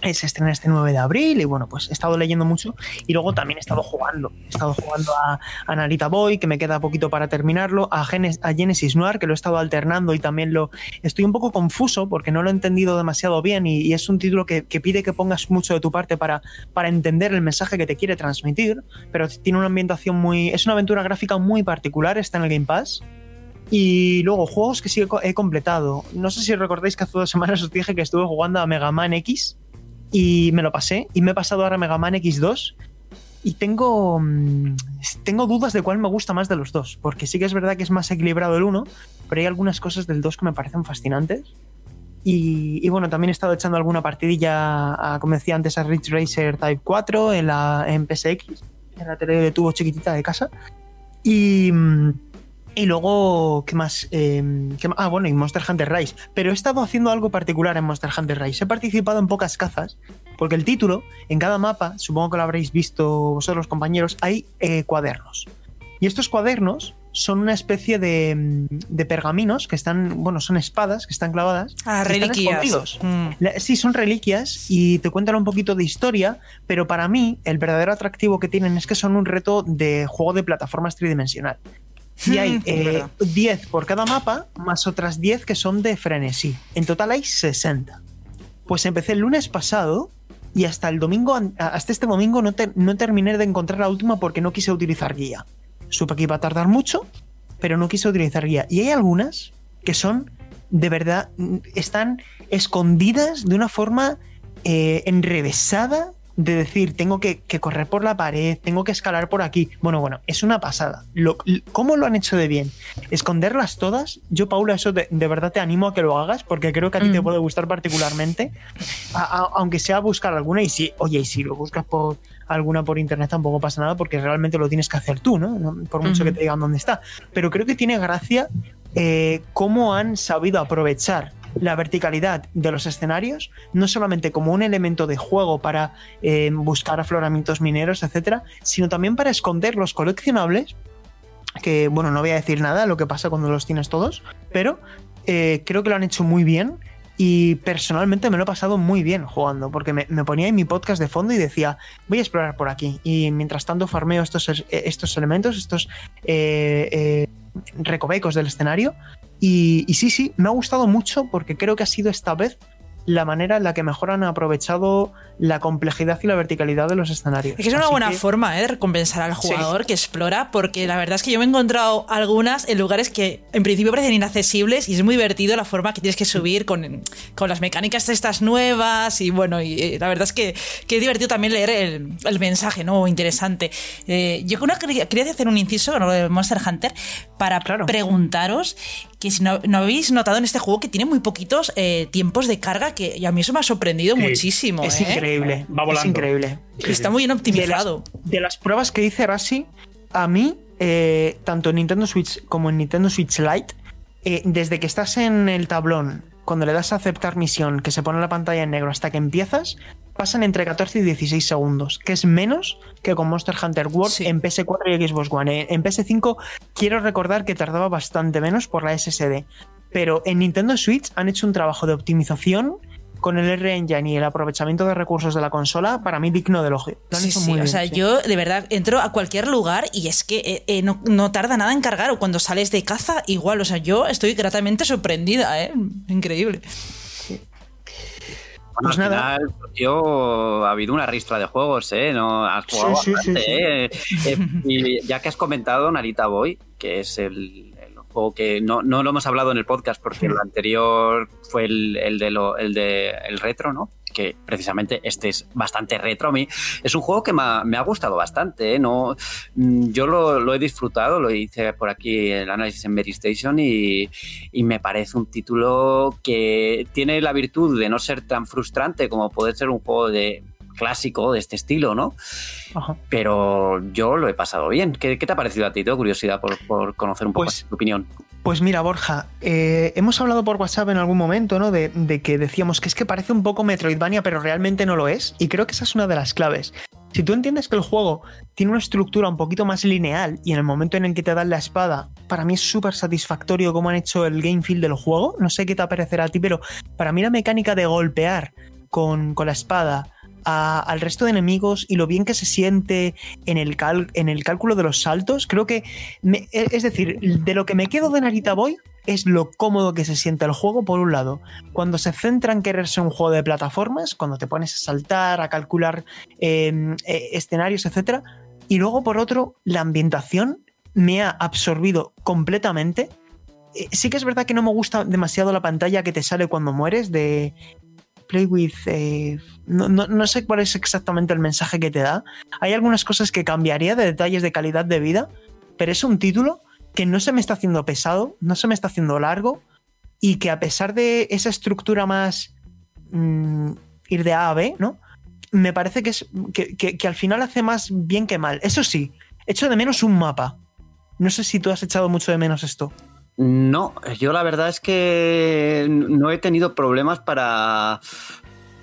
se estrena este 9 de abril y bueno, pues he estado leyendo mucho y luego también he estado jugando. He estado jugando a, a Narita Boy, que me queda poquito para terminarlo, a, Genesis Noir, que lo he estado alternando y también lo estoy un poco confuso porque no lo he entendido demasiado bien y, es un título que, pide que pongas mucho de tu parte para, para entender el mensaje que te quiere transmitir, pero tiene una ambientación muy... es una aventura gráfica muy particular, está en el Game Pass. Y luego, juegos que sí he completado. No sé si recordáis que hace dos semanas os dije que estuve jugando a Mega Man X y me lo pasé y me he pasado ahora Mega Man X2 y tengo, mm, tengo dudas de cuál me gusta más de los dos, porque sí que es verdad que es más equilibrado el uno, pero hay algunas cosas del 2 que me parecen fascinantes. Y, bueno, también he estado echando alguna partidilla, a, como decía antes, a Ridge Racer Type 4 en, la, en PSX, en la tele de tubo chiquitita de casa. Y, mm, y luego, ¿qué más? Em, ah, bueno, y Monster Hunter Rise. Pero he estado haciendo algo particular en Monster Hunter Rise. He participado en pocas cazas, porque el título, en cada mapa, supongo que lo habréis visto vosotros, compañeros, hay eh, cuadernos. Y estos cuadernos son una especie de, mm, pergaminos que están, bueno, son espadas que están clavadas. Ah, reliquias. Mm. Sí, son reliquias y te cuentan un poquito de historia, pero para mí el verdadero atractivo que tienen es que son un reto de juego de plataformas tridimensional. Y hay 10 eh, por cada mapa, más otras 10 que son de frenesí. En total hay 60. Pues empecé el lunes pasado y hasta el domingo, hasta este domingo no, no terminé de encontrar la última porque no quise utilizar guía. Supe que iba a tardar mucho, pero no quise utilizar guía. Y hay algunas que son, de verdad, están escondidas de una forma eh, enrevesada de decir, tengo que, correr por la pared, tengo que escalar por aquí. Bueno, bueno, es una pasada. Lo, ¿Cómo lo han hecho de bien? Esconderlas todas. Yo, Paula, eso de, verdad te animo a que lo hagas porque creo que a ti te mm. puede gustar particularmente. aunque sea buscar alguna y si, oye, y si lo buscas por alguna por internet tampoco pasa nada porque realmente lo tienes que hacer tú, ¿no? Por mucho que te digan dónde está. Pero creo que tiene gracia eh, cómo han sabido aprovechar la verticalidad de los escenarios, no solamente como un elemento de juego para eh, buscar afloramientos mineros, etcétera, sino también para esconder los coleccionables. Que bueno, no voy a decir nada lo que pasa cuando los tienes todos, pero eh, creo que lo han hecho muy bien. Y personalmente me lo he pasado muy bien jugando, porque me, ponía en mi podcast de fondo y decía, voy a explorar por aquí. Y mientras tanto farmeo estos, estos elementos, estos eh, recovecos del escenario, y, sí, sí, me ha gustado mucho porque creo que ha sido esta vez la manera en la que mejor han aprovechado la complejidad y la verticalidad de los escenarios. Es que es una Así buena que- forma ¿eh? de recompensar al Sí. jugador que explora, porque la verdad es que yo me he encontrado algunas en lugares que en principio parecen inaccesibles y es muy divertido la forma que tienes que subir con, con las mecánicas estas nuevas y bueno, y eh, la verdad es que, que es divertido también leer el, el mensaje, ¿no? Interesante. Eh, yo una- quería, quería hacer un inciso con lo de Monster Hunter para Claro. preguntaros que si no, no habéis notado en este juego que tiene muy poquitos eh, tiempos de carga que y a mí eso me ha sorprendido Sí, muchísimo. Es ¿eh? Increíble. Va volando. Es increíble. Está muy bien De las, optimizado. de las pruebas que dice Rasi, a mí, eh, tanto en Nintendo Switch como en Nintendo Switch Lite, eh, desde que estás en el tablón, cuando le das a aceptar misión, que se pone la pantalla en negro hasta que empiezas, pasan entre 14 y 16 segundos, que es menos que con Monster Hunter World Sí. en PS4 y Xbox One. Eh, En PS5 quiero recordar que tardaba bastante menos por la SSD, pero en Nintendo Switch han hecho un trabajo de optimización con el R-Engine y el aprovechamiento de recursos de la consola para mí digno de elogio. Sí, sí, muy o bien, sea, sí. yo de verdad entro a cualquier lugar y es que eh, eh, no, no tarda nada en cargar o cuando sales de caza igual, o sea, yo estoy gratamente sorprendida, ¿eh? Increíble. Bueno, Pues al nada. final, yo ha habido una ristra de juegos, ¿eh? No, has jugado Sí, sí, bastante, sí, sí. ¿eh? Eh, Y ya que has comentado Narita Boy, que es el, juego que no, no lo hemos hablado en el podcast porque el anterior fue el, el de lo, el de el retro, ¿no? Que precisamente este es bastante retro a mí. Es un juego que me ha, me ha gustado bastante, ¿eh? No, mm, yo lo, lo he disfrutado, lo hice por aquí el análisis en Mary Station y, y me parece un título que tiene la virtud de no ser tan frustrante como puede ser un juego de clásico de este estilo, ¿no? Ajá. Pero yo lo he pasado bien. ¿Qué, qué te ha parecido a ti? Tengo curiosidad por, por conocer un poco Pues- tu opinión. Pues mira, Borja, eh, hemos hablado por WhatsApp en algún momento, ¿no? De, de que decíamos que es que parece un poco Metroidvania, pero realmente no lo es. Y creo que esa es una de las claves. Si tú entiendes que el juego tiene una estructura un poquito más lineal y en el momento en el que te dan la espada, para mí es súper satisfactorio cómo han hecho el game feel del juego. No sé qué te parecerá a ti, pero para mí la mecánica de golpear con, con la espada al resto de enemigos y lo bien que se siente en el, cálculo de los saltos, creo que e, es decir, de lo que me quedo de Narita Boy es lo cómodo que se siente el juego, por un lado. Cuando se centra en querer ser un juego de plataformas, cuando te pones a saltar, a calcular eh, eh, escenarios, etc. Y luego, por otro, la ambientación me ha absorbido completamente. Eh, sí que es verdad que no me gusta demasiado la pantalla que te sale cuando mueres de Play with... eh, no, no- no sé cuál es exactamente el mensaje que te da. Hay algunas cosas que cambiaría de detalles de calidad de vida, pero es un título que no se me está haciendo pesado, no se me está haciendo largo y que a pesar de esa estructura más mm, ir de A a B, ¿no? Me parece que, es, que, que- que al final hace más bien que mal. Eso sí, echo de menos un mapa. No sé si tú has echado mucho de menos esto. No, yo la verdad es que no he tenido problemas para,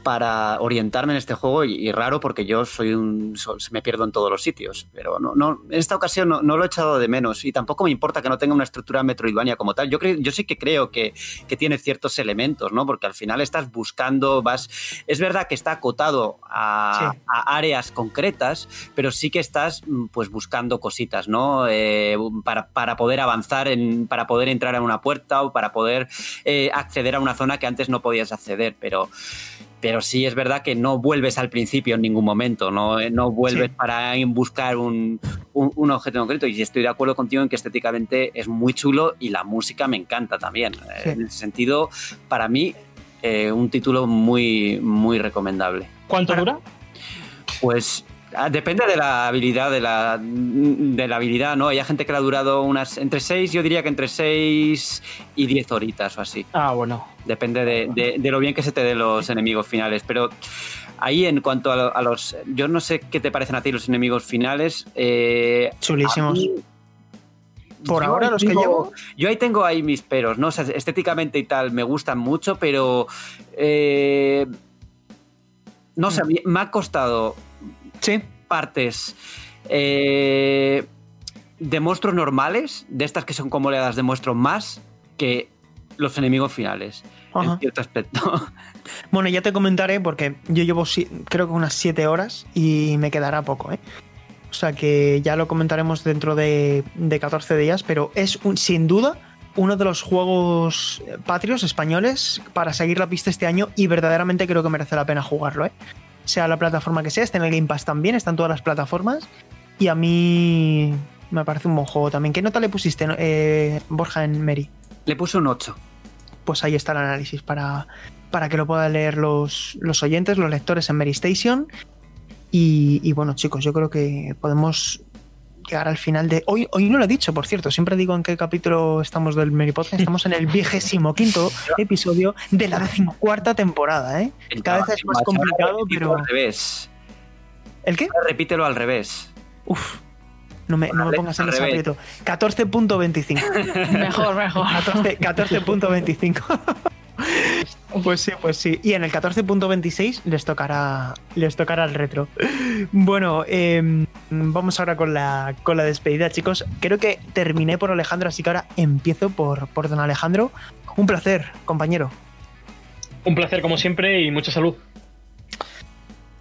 para orientarme en este juego y, y raro porque yo soy un so- me pierdo en todos los sitios, pero no, no en esta ocasión no, no lo he echado de menos y tampoco me importa que no tenga una estructura Metroidvania como tal. Yo creo, yo sí que creo que, que tiene ciertos elementos, ¿no? Porque al final estás buscando, vas, es verdad que está acotado a, Sí. a áreas concretas, pero sí que estás mm, pues buscando cositas, ¿no? Eh, para, para poder avanzar, en, para poder entrar a una puerta o para poder eh, acceder a una zona que antes no podías acceder, pero pero sí es verdad que no vuelves al principio en ningún momento, no, Eh, no vuelves Sí. para buscar un, un, un objeto concreto. Y estoy de acuerdo contigo en que estéticamente es muy chulo y la música me encanta también. Eh, Sí. En ese sentido, para mí, eh, un título muy, muy recomendable. ¿Cuánto dura? Pues depende de la habilidad, de la, de la habilidad, ¿no? Hay gente que le ha durado unas entre 6, yo diría que entre 6 y 10 horitas o así. Ah, bueno. Depende de, de- de lo bien que se te den los enemigos finales. Pero ahí en cuanto a, lo- a los... Yo no sé qué te parecen a ti los enemigos finales. eh, Chulísimos. mí- Por ahora, los que llevo. Yo ahí tengo ahí mis peros, ¿no? O sea, estéticamente y tal me gustan mucho, pero... eh, no sé, me ha costado Sí, partes eh, de monstruos normales, de estas que son como oleadas de monstruos más, que los enemigos finales, Ajá. en cierto aspecto. [laughs] Bueno, ya te comentaré porque yo llevo creo que unas 7 horas y me quedará poco, ¿eh? O sea que ya lo comentaremos dentro de, de 14 días, pero es un- sin duda uno de los juegos patrios españoles para seguir la pista este año y verdaderamente creo que merece la pena jugarlo, ¿eh? Sea la plataforma que sea, está en el Game Pass también, está en todas las plataformas y a mí me parece un buen juego también. ¿Qué nota le pusiste, eh, Borja, en Mary? Le puse un 8. Pues ahí está el análisis para, para que lo puedan leer los, los oyentes, los lectores en Mary Station. Y, y bueno, chicos, yo creo que podemos llegar al final de. Hoy, hoy no lo he dicho, por cierto. Siempre digo en qué capítulo estamos del Mary Podcast. [laughs] Estamos en el vigésimo quinto episodio de la decimocuarta temporada, ¿eh? El Cada vez es más complicado, pero. Al revés. ¿El qué? Repítelo al revés. Uf. No me, no me pongas en ese aprieto. 14.25. [laughs] Mejor, mejor. 14 14.25. [laughs] Pues sí, pues sí. Y en el 14.26 les tocará, les tocará el retro. Bueno, eh, vamos ahora con la, con la despedida, chicos. Creo que terminé por Alejandro, así que ahora empiezo por, por don Alejandro. Un placer, compañero. Un placer como siempre y mucha salud.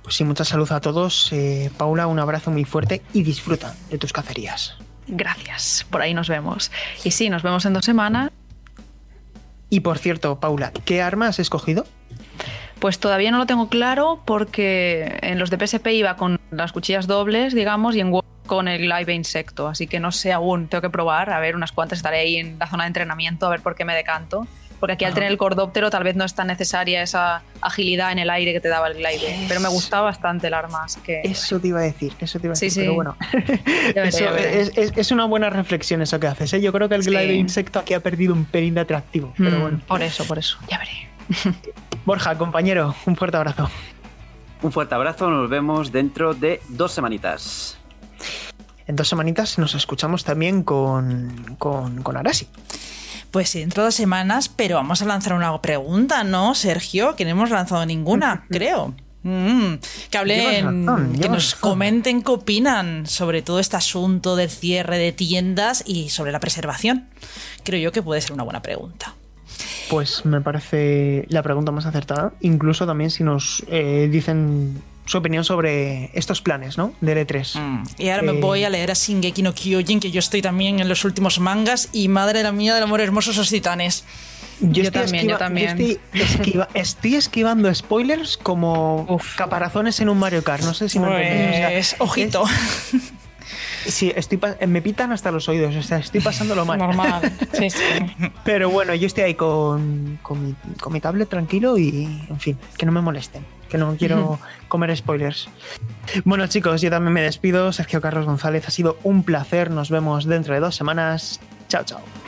Pues sí, mucha salud a todos. Eh, Paula, un abrazo muy fuerte y disfruta de tus cacerías. Gracias. Por ahí nos vemos. Y sí, nos vemos en dos semanas. Y por cierto, Paula, ¿qué arma has escogido? Pues todavía no lo tengo claro porque en los de PSP iba con las cuchillas dobles, digamos, y en Word con el live insecto. Así que no sé aún, tengo que probar. A ver, unas cuantas estaré ahí en la zona de entrenamiento a ver por qué me decanto. Porque aquí al tener el cordóptero tal vez no es tan necesaria esa agilidad en el aire que te daba el glide. Pero me gustaba bastante el arma, así que... Eso te iba a decir, eso te iba a Sí, decir, sí. pero bueno. [laughs] veré, [laughs] Eso es, es- es una buena reflexión eso que haces. ¿eh? Yo creo que el Sí. glide insecto aquí ha perdido un pelín de atractivo. Pero Mm, bueno. Por eso, por eso. Ya veré. [laughs] Borja, compañero, un fuerte abrazo. Un fuerte abrazo, nos vemos dentro de dos semanitas. En dos semanitas nos escuchamos también con, con, con Arasi. Pues sí, dentro de dos semanas, pero vamos a lanzar una pregunta, ¿no, Sergio? Que no hemos lanzado ninguna, [laughs] creo. Mm, que hablen, razón, que nos razón. comenten qué opinan sobre todo este asunto del cierre de tiendas y sobre la preservación. Creo yo que puede ser una buena pregunta. Pues me parece la pregunta más acertada. Incluso también si nos eh, dicen su opinión sobre estos planes, ¿no? De L3. Mm, Y ahora me Eh, voy a leer a Shingeki no Kyojin, que yo estoy también en los últimos mangas, y madre la mía del amor hermoso esos titanes. Yo estoy también, yo también. estoy, esquiva- [laughs] estoy esquivando spoilers como caparazones en un Mario Kart. No sé si me entendéis. O sea, Pues, ojito. [laughs] Sí, estoy me pitan hasta los oídos, o sea, estoy pasándolo mal. Normal. [laughs] Sí, sí. Pero bueno, yo estoy ahí con, con, mi, con mi tablet tranquilo y, en fin, que no me molesten, que no quiero comer spoilers. Bueno, chicos, yo también me despido. Sergio Carlos González, ha sido un placer. Nos vemos dentro de dos semanas. Chao, chao.